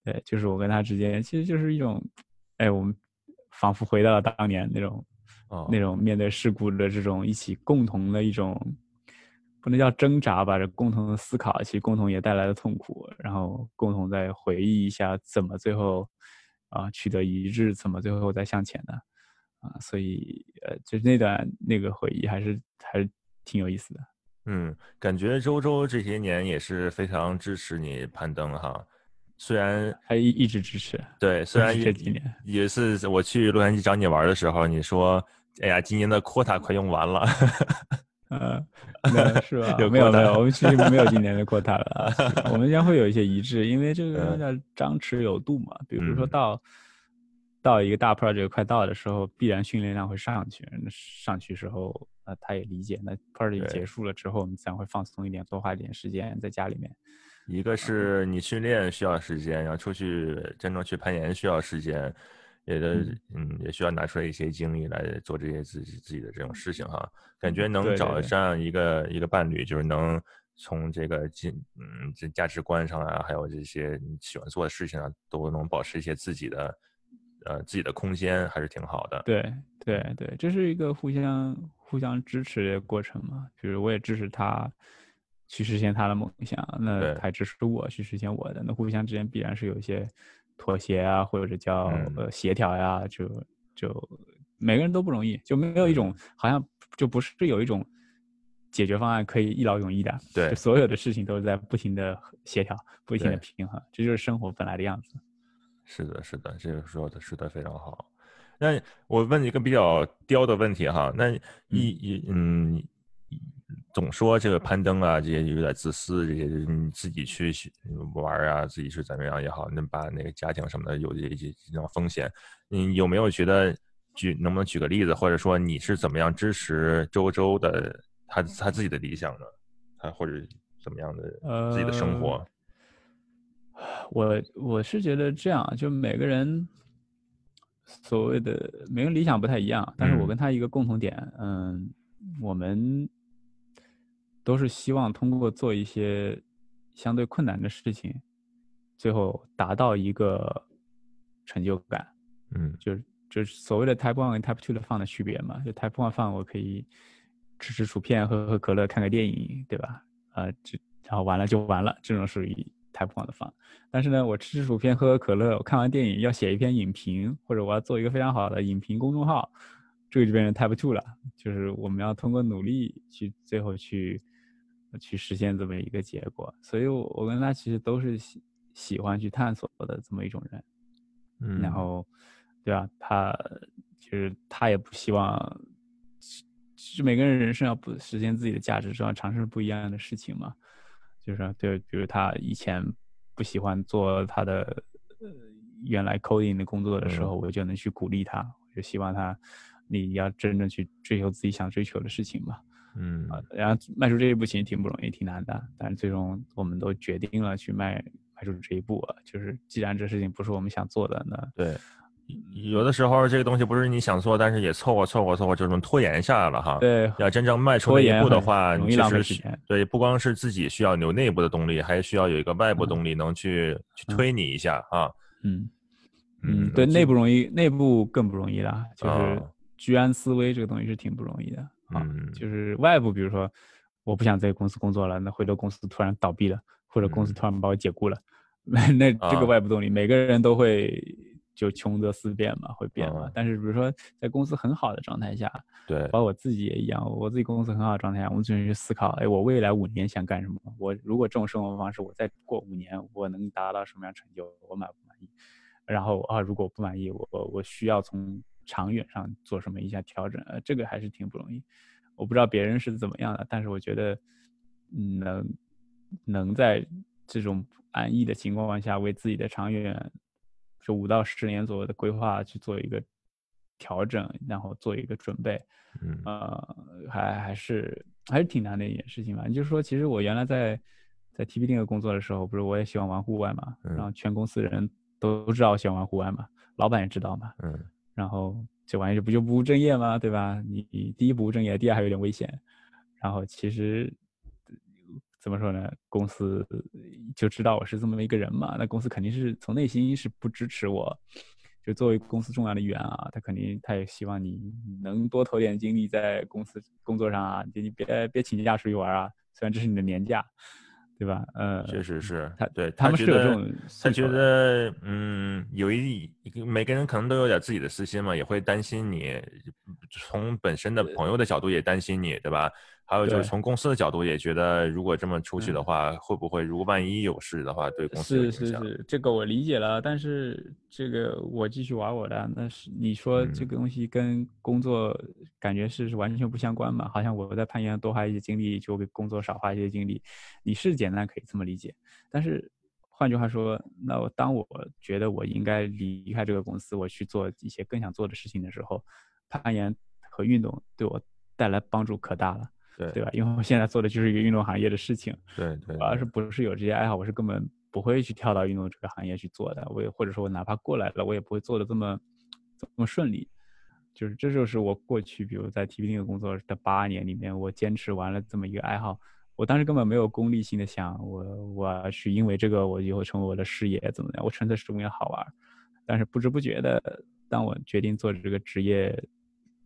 对，就是我跟他之间其实就是一种，哎，我们仿佛回到了当年那种那种面对事故的这种一起共同的一种。不能叫挣扎吧，这共同的思考，其实共同也带来了痛苦，然后共同再回忆一下怎么最后啊取得一致，怎么最后再向前的啊，所以呃，就是那段那个回忆还是还是挺有意思的。嗯，感觉周周这些年也是非常支持你攀登哈，虽然还一一直支持。对，虽然 这几年有一次我去洛杉矶找你玩的时候，你说哎呀，今年的 quota 快用完了。呃，是吧？有没有没有？我们其实没有今年的 quota 了。我们将会有一些一致，因为这个叫张弛有度嘛。比如说到到一个大 project 快到的时候，必然训练量会上去。上去时候，呃，他也理解。那 project 结束了之后，我们自然会放松一点，多花一点时间在家里面。一个是你训练需要时间，然后出去真正去攀岩需要时间。也的，嗯，也需要拿出来一些精力来做这些自己自己的这种事情哈。感觉能找这样一个一个伴侣，就是能从这个价嗯这价值观上啊，还有这些你喜欢做的事情啊，都能保持一些自己的呃自己的空间，还是挺好的。对对对，这是一个互相互相支持的过程嘛。就是我也支持他去实现他的梦想，那他支持我去实现我的，那互相之间必然是有一些。妥协啊，或者叫呃协调呀，就就每个人都不容易，就没有一种好像就不是有一种解决方案可以一劳永逸的。对，所有的事情都是在不停的协调，不停的平衡，这就是生活本来的样子。是的，是的，这个说的说的非常好。那我问一个比较刁的问题哈，那一一嗯。总说这个攀登啊，这些有点自私，这些你自己去玩啊，自己是怎么样也好，那把那个家庭什么的有这些这种风险，你有没有觉得举能不能举个例子，或者说你是怎么样支持周周的他他自己的理想呢？他或者怎么样的自己的生活？我我是觉得这样，就每个人，所谓的每个人理想不太一样，但是我跟他一个共同点，嗯，我们都是希望通过做一些相对困难的事情，最后达到一个成就感。嗯，就是就是所谓的 Type One 跟 Type Two 的放的区别嘛。就 Type One 放我可以吃吃薯片、喝喝可乐、看个电影，对吧？啊，这然后完了就完了，这种属于 Type One 的放。但是呢，我吃吃薯片、喝喝可乐，我看完电影要写一篇影评，或者我要做一个非常好的影评公众号，这个就变成 Type Two 了。就是我们要通过努力去最后去去实现这么一个结果。所以，我我跟他其实都是喜喜欢去探索的这么一种人。嗯，然后。对吧？他就是他也不希望，其实每个人人生要不实现自己的价值，是要尝试不一样的事情嘛。就是对，比如他以前不喜欢做他的呃原来 coding 的工作的时候，我就能去鼓励他，就希望他你要真正去追求自己想追求的事情嘛。嗯啊，然后迈出这一步其实挺不容易，挺难的，但是最终我们都决定了去迈迈出这一步啊。就是既然这事情不是我们想做的，那对。有的时候这个东西不是你想做，但是也凑合凑合凑合，就这么拖延下来了哈。对，要真正迈出那一步的话，其实对，不光是自己需要有内部的动力，还需要有一个外部动力能去去推你一下啊。嗯嗯，对，内部容易，内部更不容易了。就是居安思危这个东西是挺不容易的啊。就是外部，比如说我不想在公司工作了，那回头公司突然倒闭了，或者公司突然把我解雇了，那 那这个外部动力，每个人都会。就穷则思变嘛，会变嘛。但是比如说，在公司很好的状态下，对，包括我自己也一样，我自己公司很好的状态下，我们只能去思考，哎，我未来五年想干什么？我如果这种生活方式，我再过五年，我能达到什么样成就？我满不满意？然后啊，如果不满意，我我需要从长远上做什么一下调整？呃，这个还是挺不容易。我不知道别人是怎么样的，但是我觉得，能能在这种安逸的情况下，为自己的长远。就五到十年左右的规划去做一个调整，然后做一个准备，嗯，呃，还还是还是挺难的一件事情吧。就是说，其实我原来在在 TP 定个工作的时候，不是我也喜欢玩户外嘛，然后全公司人都知道我喜欢玩户外嘛，老板也知道嘛，嗯，然后这玩意儿不就不务正业吗？对吧？你你第一不务正业，第二还有点危险，然后其实。怎么说呢？公司就知道我是这么一个人嘛，那公司肯定是从内心是不支持我。就作为公司重要的一员啊，他肯定他也希望你能多投点精力在公司工作上啊，就你别别请假出去玩啊。虽然这是你的年假，对吧？呃，确实是他对他们是有这种，他觉得嗯，有一每个人可能都有点自己的私心嘛，也会担心你。从本身的朋友的角度也担心你，对吧？还有就是从公司的角度也觉得，如果这么出去的话，会不会如果万一有事的话，对公司是是是，这个我理解了。但是这个我继续玩我的，那是你说这个东西跟工作感觉是是完全不相关嘛？好像我在攀岩多花一些精力，就比工作少花一些精力。你是简单可以这么理解，但是换句话说，那我当我觉得我应该离开这个公司，我去做一些更想做的事情的时候，攀岩和运动对我带来帮助可大了。对对吧？因为我现在做的就是一个运动行业的事情。对对。我要是不是有这些爱好，我是根本不会去跳到运动这个行业去做的。我也或者说，我哪怕过来了，我也不会做的这么这么顺利。就是这就是我过去，比如在那个工作的八年里面，我坚持完了这么一个爱好。我当时根本没有功利性的想，我我要去因为这个我以后成为我的事业怎么样？我纯粹是为了好玩。但是不知不觉的，当我决定做这个职业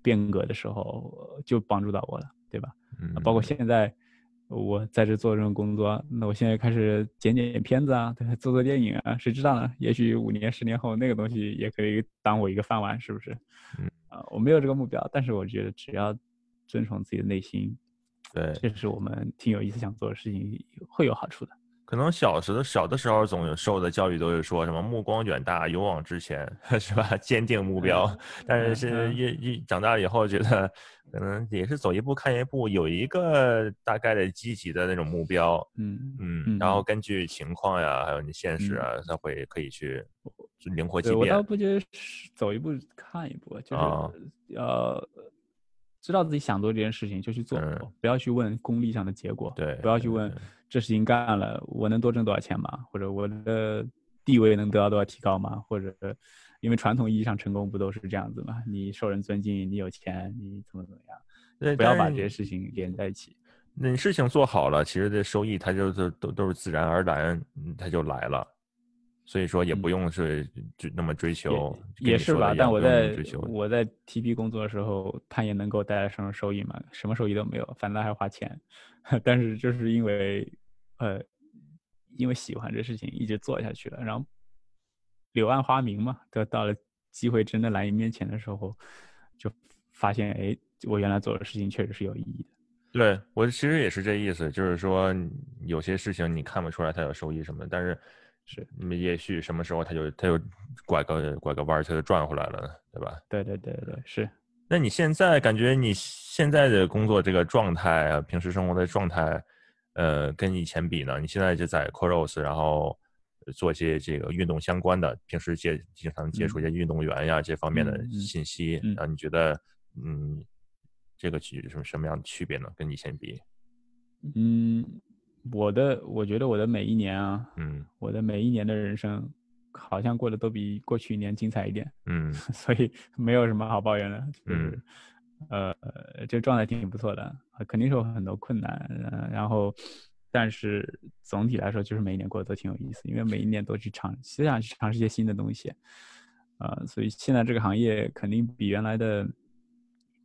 变革的时候，就帮助到我了，对吧？嗯包括现在，我在这做这种工作，那我现在开始剪剪片子啊，对，做做电影啊，谁知道呢？也许五年、十年后，那个东西也可以当我一个饭碗，是不是？嗯，啊，我没有这个目标，但是我觉得只要遵从自己的内心，对，这是我们挺有意思想做的事情，会有好处的。可能小时的小的时候，总有受的教育都是说什么目光远大，勇往直前，是吧？坚定目标。但是是越越长大以后，觉得可能也是走一步看一步，有一个大概的积极的那种目标。嗯嗯。然后根据情况呀，还有你现实啊，他会可以去灵活机变。我倒不觉得是走一步看一步，就是要知道自己想做这件事情就去做，不要去问功利上的结果。对，不要去问。这事情干了，我能多挣多少钱吗？或者我的地位能得到多少提高吗？或者因为传统意义上成功不都是这样子吗？你受人尊敬，你有钱，你怎么怎么样？对，不要把这些事情连在一起。那你事情做好了，其实这收益它就是都都是自然而然，它就来了。所以说也不用是就那么追求，也是吧。但我在我在 TP 工作的时候，它也能够带来什么收益嘛？什么收益都没有，反倒还花钱。但是就是因为呃，因为喜欢这事情，一直做下去了。然后柳暗花明嘛，得到了机会真的来你面前的时候，就发现哎，我原来做的事情确实是有意义的。对我其实也是这意思，就是说有些事情你看不出来它有收益什么，但是。是，那么也许什么时候他就他就拐个拐个弯儿，他就转回来了，对吧？对对对对，是。那你现在感觉你现在的工作这个状态啊，平时生活的状态，呃，跟以前比呢？你现在就在 Coros，然后做一些这个运动相关的，平时接经常接触一些运动员呀这方面的信息，然后，你觉得嗯，这个区什么什么样的区别呢？跟以前比？嗯。我的，我觉得我的每一年啊，嗯，我的每一年的人生，好像过得都比过去一年精彩一点，嗯，所以没有什么好抱怨的，就是，呃，这状态挺不错的，肯定是有很多困难，然后，但是总体来说，就是每一年过得都挺有意思，因为每一年都去尝，思想去尝试一些新的东西，呃，所以现在这个行业肯定比原来的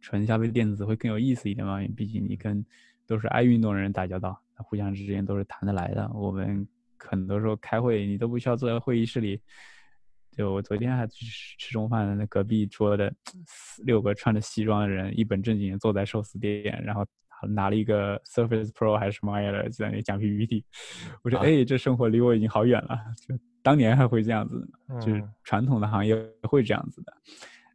纯消费电子会更有意思一点嘛，毕竟你跟都是爱运动的人打交道。互相之间都是谈得来的。我们很多时候开会，你都不需要坐在会议室里。就我昨天还去吃中饭，那隔壁桌的六个穿着西装的人，一本正经坐在寿司店，然后拿了一个 Surface Pro 还是什么玩意儿在那讲 PPT。我说：“哎，这生活离我已经好远了。”就当年还会这样子，就是传统的行业会这样子的。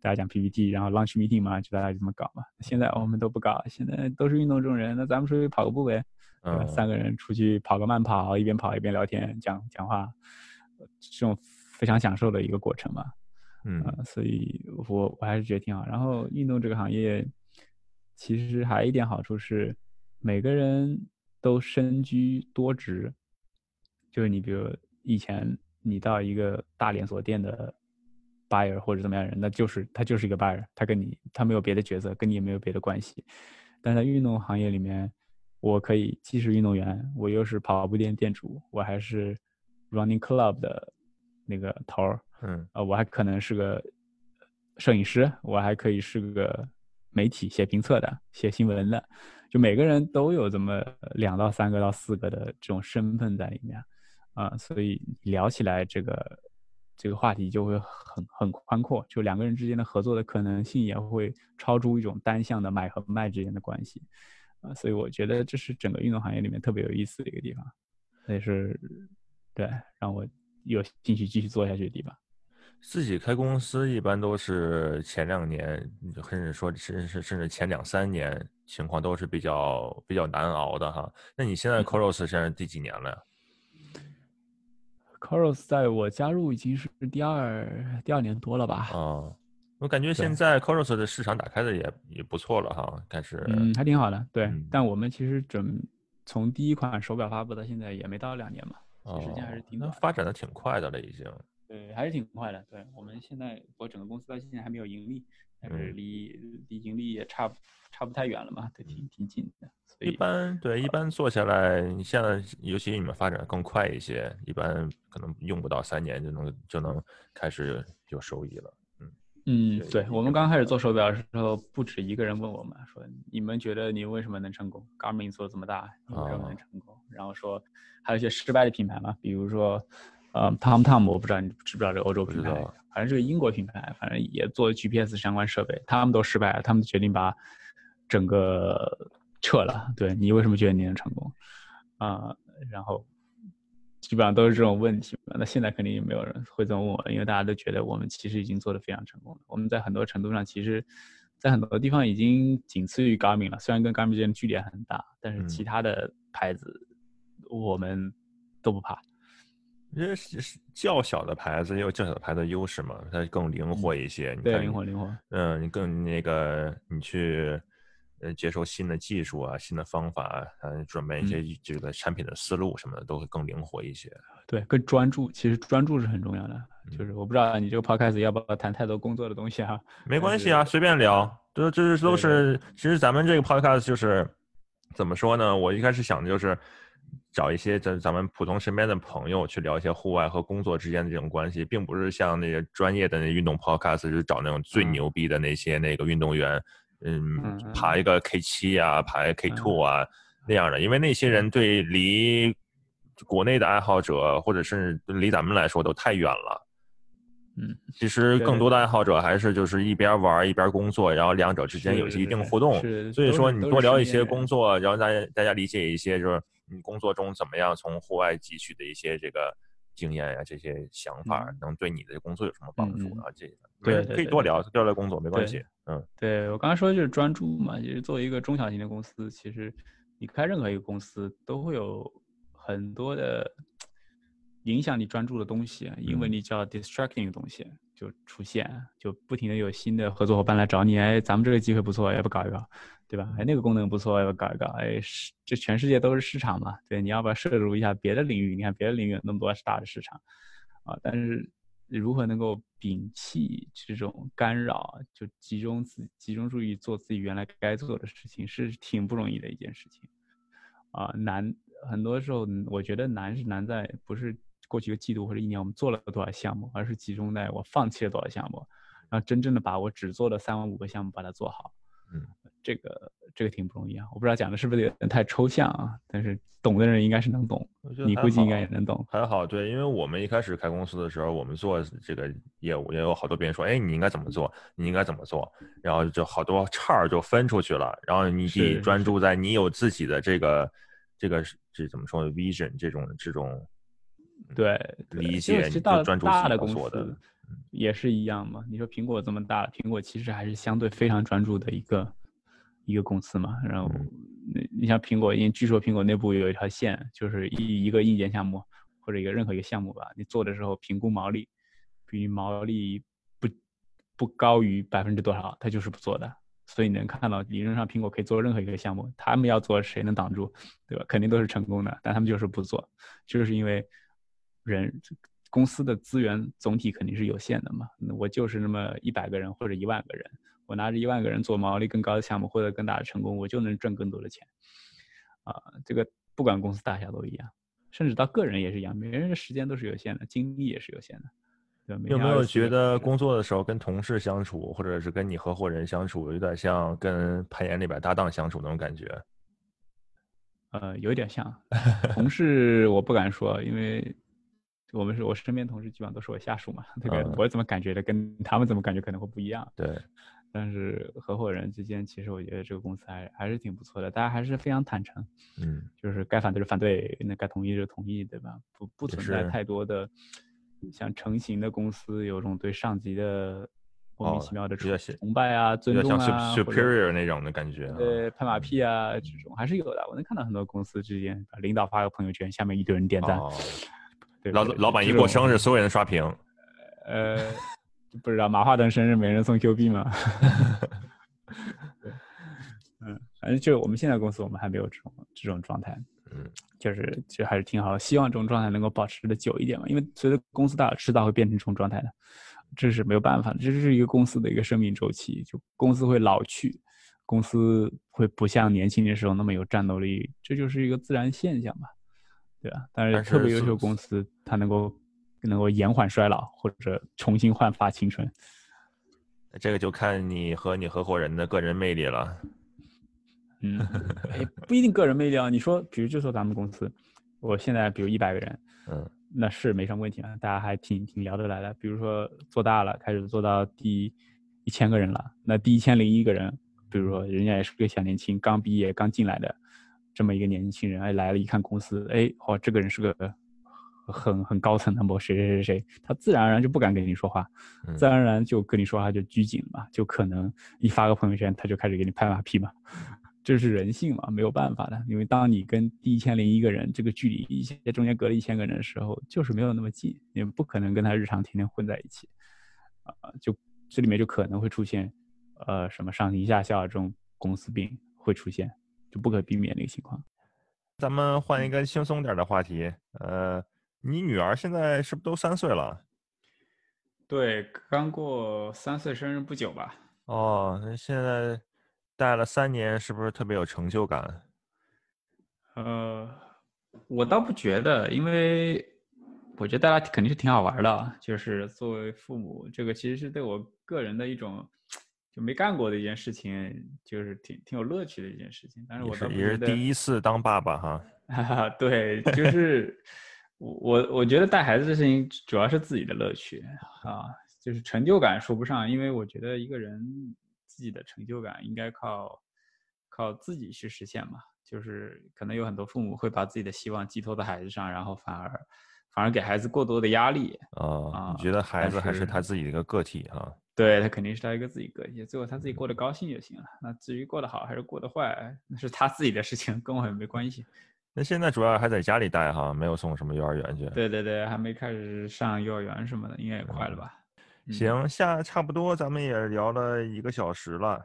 大家讲 PPT，然后 Launch Meeting 嘛，就大家就这么搞嘛。现在我们都不搞，现在都是运动中人，那咱们出去跑个步呗。嗯，三个人出去跑个慢跑，一边跑一边聊天，讲讲话，这种非常享受的一个过程嘛。嗯，所以我我还是觉得挺好。然后运动这个行业，其实还一点好处是，每个人都身居多职。就是你比如以前你到一个大连锁店的 buyer 或者怎么样人，那就是他就是一个 buyer，他跟你他没有别的角色，跟你也没有别的关系。但在运动行业里面，我可以既是运动员，我又是跑步店店主，我还是 running club 的那个头儿，嗯，呃，我还可能是个摄影师，我还可以是个媒体写评测的、写新闻的，就每个人都有这么两到三个到四个的这种身份在里面，啊，所以聊起来这个这个话题就会很很宽阔，就两个人之间的合作的可能性也会超出一种单向的买和卖之间的关系。啊，所以我觉得这是整个运动行业里面特别有意思的一个地方，也是对让我有兴趣继续做下去的地方。自己开公司一般都是前两年，甚至说甚至甚至前两三年情况都是比较比较难熬的哈。那你现在 Coros 现在第几年了呀？Coros 在我加入已经是第二第二年多了吧？啊。我感觉现在 Coros 的市场打开的也也不错了哈，开始嗯还挺好的，对。但我们其实整从第一款手表发布到现在也没到两年嘛，时间还是挺短。发展的挺快的了已经。对，还是挺快的。对我们现在我整个公司到现在还没有盈利，但是离离盈利也差差不太远了嘛，都挺挺近的。一般对一般做下来，你现在尤其你们发展更快一些，一般可能用不到三年就能就能开始有收益了。嗯，对我们刚开始做手表的时候，不止一个人问我们说：“你们觉得你为什么能成功？Garmin 做这么大，你为什么能成功？”然后说还有一些失败的品牌嘛，比如说呃，Tom Tom，我不知道你知不知道这个欧洲品牌，反正是个英国品牌，反正也做 GPS 相关设备，他们都失败了，他们决定把整个撤了。对你为什么觉得你能成功？啊，然后。基本上都是这种问题那现在肯定也没有人会这么问我，因为大家都觉得我们其实已经做得非常成功了。我们在很多程度上，其实，在很多地方已经仅次于 Garmin 了。虽然跟 Garmin 之间距离很大，但是其他的牌子我们都不怕。因为是较小的牌子也有较小的牌子的优势嘛，它更灵活一些。对，灵活灵活。嗯，你更那个，你去。呃接受新的技术啊、新的方法，嗯，准备一些这个产品的思路什么的，都会更灵活一些。对，更专注，其实专注是很重要的。就是我不知道你这个 podcast 要不要谈太多工作的东西哈？没关系啊，随便聊。这这是都是，其实咱们这个 podcast 就是怎么说呢？我一开始想的就是找一些咱咱们普通身边的朋友去聊一些户外和工作之间的这种关系，并不是像那些专业的那运动 podcast，就是找那种最牛逼的那些那个运动员，嗯，爬一个 K 七啊，爬一个 K two 啊那样的，因为那些人对离国内的爱好者，或者甚至离咱们来说都太远了。嗯，其实更多的爱。好者还是就是一边玩一边工作，然后两者之间有一些一定互动。所以说你多聊一些工作，然后大家大家理解一些，就是你工作中怎么样从户外汲取的一些这个经验呀，这些想法能对你的工作有什么帮助啊？这对可以多聊，多聊工作没关系。嗯，对我刚才说的就是专注嘛，就是作为一个中小型的公司，其实你开任何一个公司都会有很多的。影响你专注的东西，因为你叫 distracting 的东西就出现，就不停的有新的合作伙伴来找你，哎，咱们这个机会不错，要不搞一搞，对吧？哎，那个功能不错，要不搞一搞，哎，是这全世界都是市场嘛，对，你要不要涉入一下别的领域？你看别的领域有那么多大的市场，啊，但是如何能够摒弃这种干扰，就集中自集中注意做自己原来该做的事情，是挺不容易的一件事情，啊，难，很多时候我觉得难是难在不是。过去一个季度或者一年，我们做了多少项目，而是集中在我放弃了多少项目，然后真正的把我只做的三万五个项目把它做好。嗯，这个这个挺不容易啊。我不知道讲的是不是有点太抽象啊，但是懂的人应该是能懂。你估计应该也能懂。还好，对，因为我们一开始开公司的时候，我们做这个业务也有好多别人说，哎，你应该怎么做？你应该怎么做？然后就好多叉儿就分出去了，然后你得专注在你有自己的这个这个这怎么说？vision 这种这种。对，理解。就专注大的公司也是一样嘛。你说苹果这么大，苹果其实还是相对非常专注的一个一个公司嘛。然后，你你像苹果，因为据说苹果内部有一条线，就是一一个硬件项目或者一个任何一个项目吧，你做的时候评估毛利，比毛利不不高于百分之多少，它就是不做的。所以你能看到，理论上苹果可以做任何一个项目，他们要做谁能挡住，对吧？肯定都是成功的，但他们就是不做，就是因为。人公司的资源总体肯定是有限的嘛，我就是那么一百个人或者一万个人，我拿着一万个人做毛利更高的项目，获得更大的成功，我就能挣更多的钱。啊，这个不管公司大小都一样，甚至到个人也是一样，每个人的时间都是有限的，精力也是有限的。有没有觉得工作的时候跟同事相处，或者是跟你合伙人相处，有点像跟攀岩里边搭档相处那种感觉？呃，有点像。同事我不敢说，因为。我们是我身边同事基本上都是我下属嘛，这个我怎么感觉的跟他们怎么感觉可能会不一样。对，但是合伙人之间，其实我觉得这个公司还还是挺不错的，大家还是非常坦诚。嗯，就是该反对就反对，那该同意就同意，对吧？不不存在太多的像成型的公司有种对上级的莫名其妙的崇拜啊、尊重啊，superior 那种的感觉。对，拍马屁啊这种还是有的。我能看到很多公司之间，领导发个朋友圈，下面一堆人点赞。对老老板一过生日，所有人刷屏。呃，不知道马化腾生日没人送 Q 币吗？嗯，反正就我们现在公司，我们还没有这种这种状态。嗯，就是就还是挺好的，希望这种状态能够保持的久一点嘛。因为随着公司大，迟早会变成这种状态的，这是没有办法的，这是一个公司的一个生命周期。就公司会老去，公司会不像年轻的时候那么有战斗力，这就是一个自然现象吧。对啊，但是特别优秀公司，它能够能够延缓衰老或者重新焕发青春，这个就看你和你合伙人的个人魅力了。嗯，哎，不一定个人魅力啊。你说，比如就说咱们公司，我现在比如一百个人，嗯，那是没什么问题啊，大家还挺挺聊得来的。比如说做大了，开始做到第一千个人了，那第一千零一个人，比如说人家也是个小年轻，刚毕业刚进来的。这么一个年轻人，哎，来了，一看公司，哎，哦，这个人是个很很高层的某谁谁谁谁，他自然而然就不敢跟你说话，自然而然就跟你说话就拘谨了嘛，就可能一发个朋友圈，他就开始给你拍马屁嘛，这是人性嘛，没有办法的，因为当你跟第一千零一个人这个距离，一些中间隔了一千个人的时候，就是没有那么近，你不可能跟他日常天天混在一起，啊，就这里面就可能会出现，呃，什么上行下效这种公司病。会出现，就不可避免的一个情况。咱们换一个轻松点的话题，呃，你女儿现在是不是都三岁了？对，刚过三岁生日不久吧。哦，那现在带了三年，是不是特别有成就感？呃，我倒不觉得，因为我觉得大家肯定是挺好玩的。就是作为父母，这个其实是对我个人的一种就没干过的一件事情，就是挺挺有乐趣的一件事情。但是我倒也是第一次当爸爸哈。哈 哈，对，就是我我我觉得带孩子的事情主要是自己的乐趣啊，就是成就感说不上，因为我觉得一个人自己的成就感应该靠靠自己去实现嘛。就是可能有很多父母会把自己的希望寄托在孩子上，然后反而反而给孩子过多的压力啊。你觉得孩子还是他自己的一个个体啊？对他肯定是他一个自己个体，最后他自己过得高兴就行了。那至于过得好还是过得坏，那是他自己的事情，跟我也没关系。那现在主要还在家里带哈，没有送什么幼儿园去。对对对，还没开始上幼儿园什么的，应该也快了吧？行，下差不多，咱们也聊了一个小时了。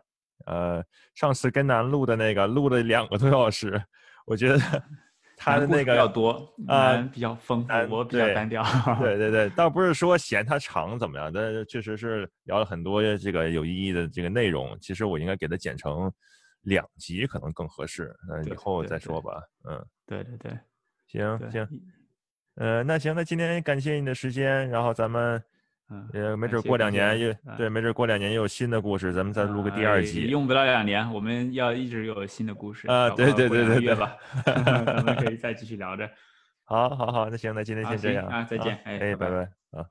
呃，上次跟南录的那个录了两个多小时，我觉得 他的那个比较多啊，比较丰富，我比较单调。对对对，倒不是说嫌它长怎么样，但确实是聊了很多这个有意义的这个内容。其实我应该给它剪成两集，可能更合适。那以后再说吧。嗯，对对对，行行，呃，那行，那今天感谢你的时间，然后咱们。嗯，呃，没准过两年又对，没准过两年又有新的故事，咱们再录个第二集。用不了两年，我们要一直有新的故事啊！对对对对对吧？咱们可以再继续聊着。好，好，好，那行，那今天先这样啊，再见，哎，拜拜啊！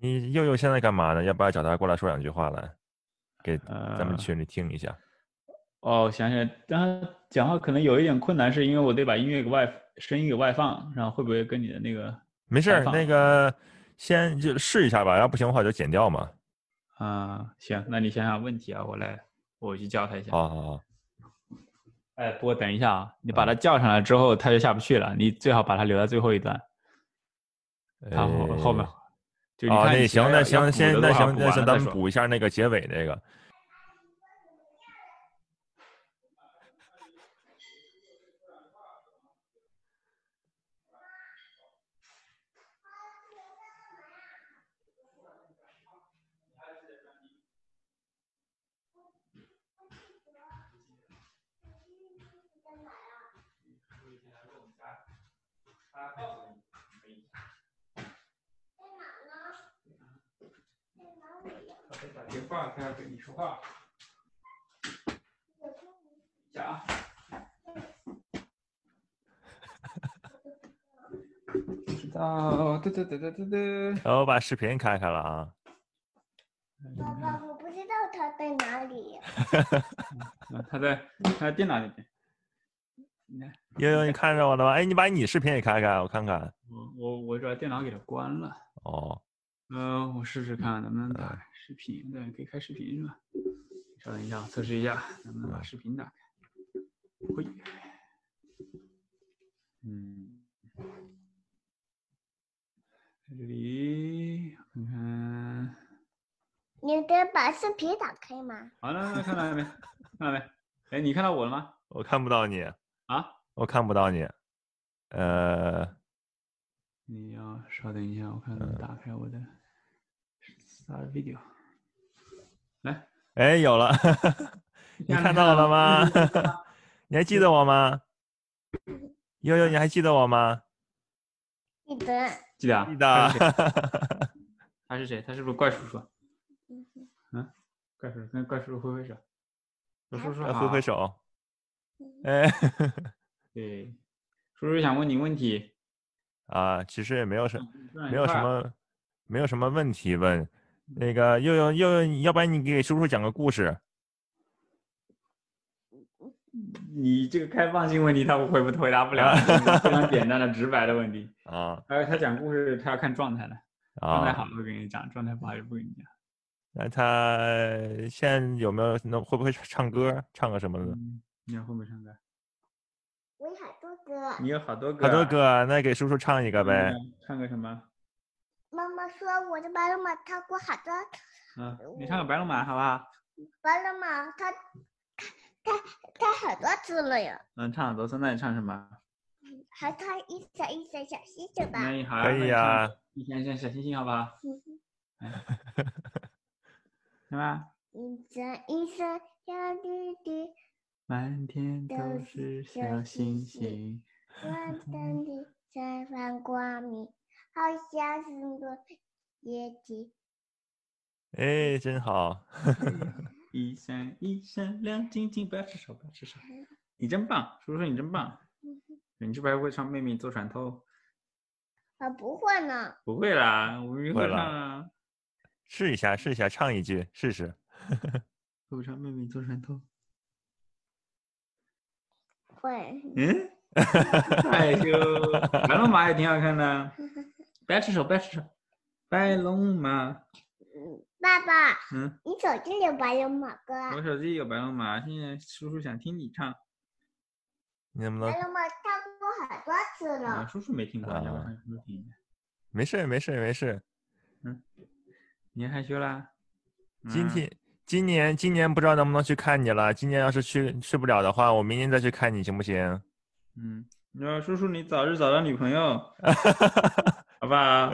你悠悠现在干嘛呢？要不要找他过来说两句话来，给咱们群里听一下？哦，想想，但他讲话可能有一点困难，是因为我得把音乐给外。声音给外放，然后会不会跟你的那个没事儿？那个先就试一下吧，要不行的话就剪掉嘛。啊，行，那你想想问题啊，我来，我去叫他一下。好好好。哎，不过等一下啊，你把他叫上来之后，他就下不去了。你最好把他留在最后一段。他后后面就啊，那行，那行，先那行，那行，咱们补一下那个结尾那个。电话，他要跟你说话。讲啊！知道，对对对对对对。我把视频开开了啊。爸爸，我不知道他在哪里。他在他在电脑里面。悠悠，你看着我了吗？哎，你把你视频也开开，我看看。我我我把电脑给它关了。哦。嗯，我试试看能不能打视频。对，可以开视频是吧？稍等一下，测试一下能不能把视频打开。会。嗯。在这里看看。你得把视频打开吗？好了，看到了没？看到没？哎，你看到我了吗？我看不到你。啊？我看不到你。呃。你要稍等一下，我看能打开我的。Start video，来，哎，有了，你看到了吗？你还记得我吗？悠悠，你还记得我吗？记得，记得，记得。他是谁？他是不是怪叔叔？嗯，怪叔叔跟怪叔叔挥挥手，叔叔挥挥手。哎，对，叔叔想问你问题。啊，其实也没有什，没有什么，没有什么问题问。那个悠悠悠悠，要不然你给叔叔讲个故事。你这个开放性问题，他回不回答不了，非常简单的直白的问题啊。还有他讲故事，他要看状态的，状态好就给你讲，状态不好就不给你讲。那他现在有没有能会不会唱歌？唱个什么的？你会不会唱歌？我有好多歌。你有好多歌。好多歌，那给叔叔唱一个呗。唱个什么？说我的爸爸妈妈唱过好多嗯，你唱个白龙马好不好？白龙马，他他他很多次了呀，嗯，唱很多次，那你唱什么？还唱一闪一闪小星星吧。那你好，可以呀、一闪一闪小星星，好不好？行吧。一闪一闪小滴滴，满天都是小星星。晚灯 里闪放光明，好像是个夜景。哎，真好。一闪一闪亮晶晶，不要吃手，不要吃手。你真棒，叔叔你真棒。你是不是还会唱《妹妹坐船头》？我不会呢，不会啦，我们一会儿唱啊。试一下，试一下，唱一句试试。会不会唱《妹妹坐船头》？会。嗯，害羞。白龙马也挺好看的，不要吃手，不要吃手。白龙马，嗯，爸爸，嗯，你手机里有白龙马歌啊？我手机有白龙马，现在叔叔想听你唱。你能不能白？龙马唱过很多次啊，了。叔叔没听过，你要不啊让叔叔听一下。没事，没事，没事。嗯你害羞啦？嗯今天、今年、今年不知道能不能去看你了。今年要是去去不了的话，我明年再去看你行不行？嗯，你说叔叔，你早日找到女朋友，好不好？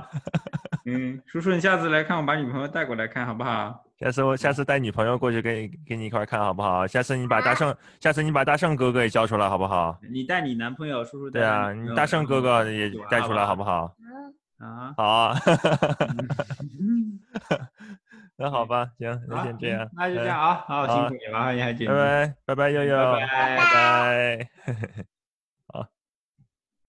嗯，叔叔，你下次来看，我把女朋友带过来看，好不好？下次我下次带女朋友过去跟跟你一块看好不好？下次你把大圣，下次你把大圣哥哥也叫出来好不好？你带你男朋友，叔叔带对啊，你大圣哥哥也带出来好不好啊？好啊，嗯 那好吧，行，那好先这样，那就这嗯样啊，好，辛苦你了，你还见拜拜，拜拜，悠悠，拜拜拜拜。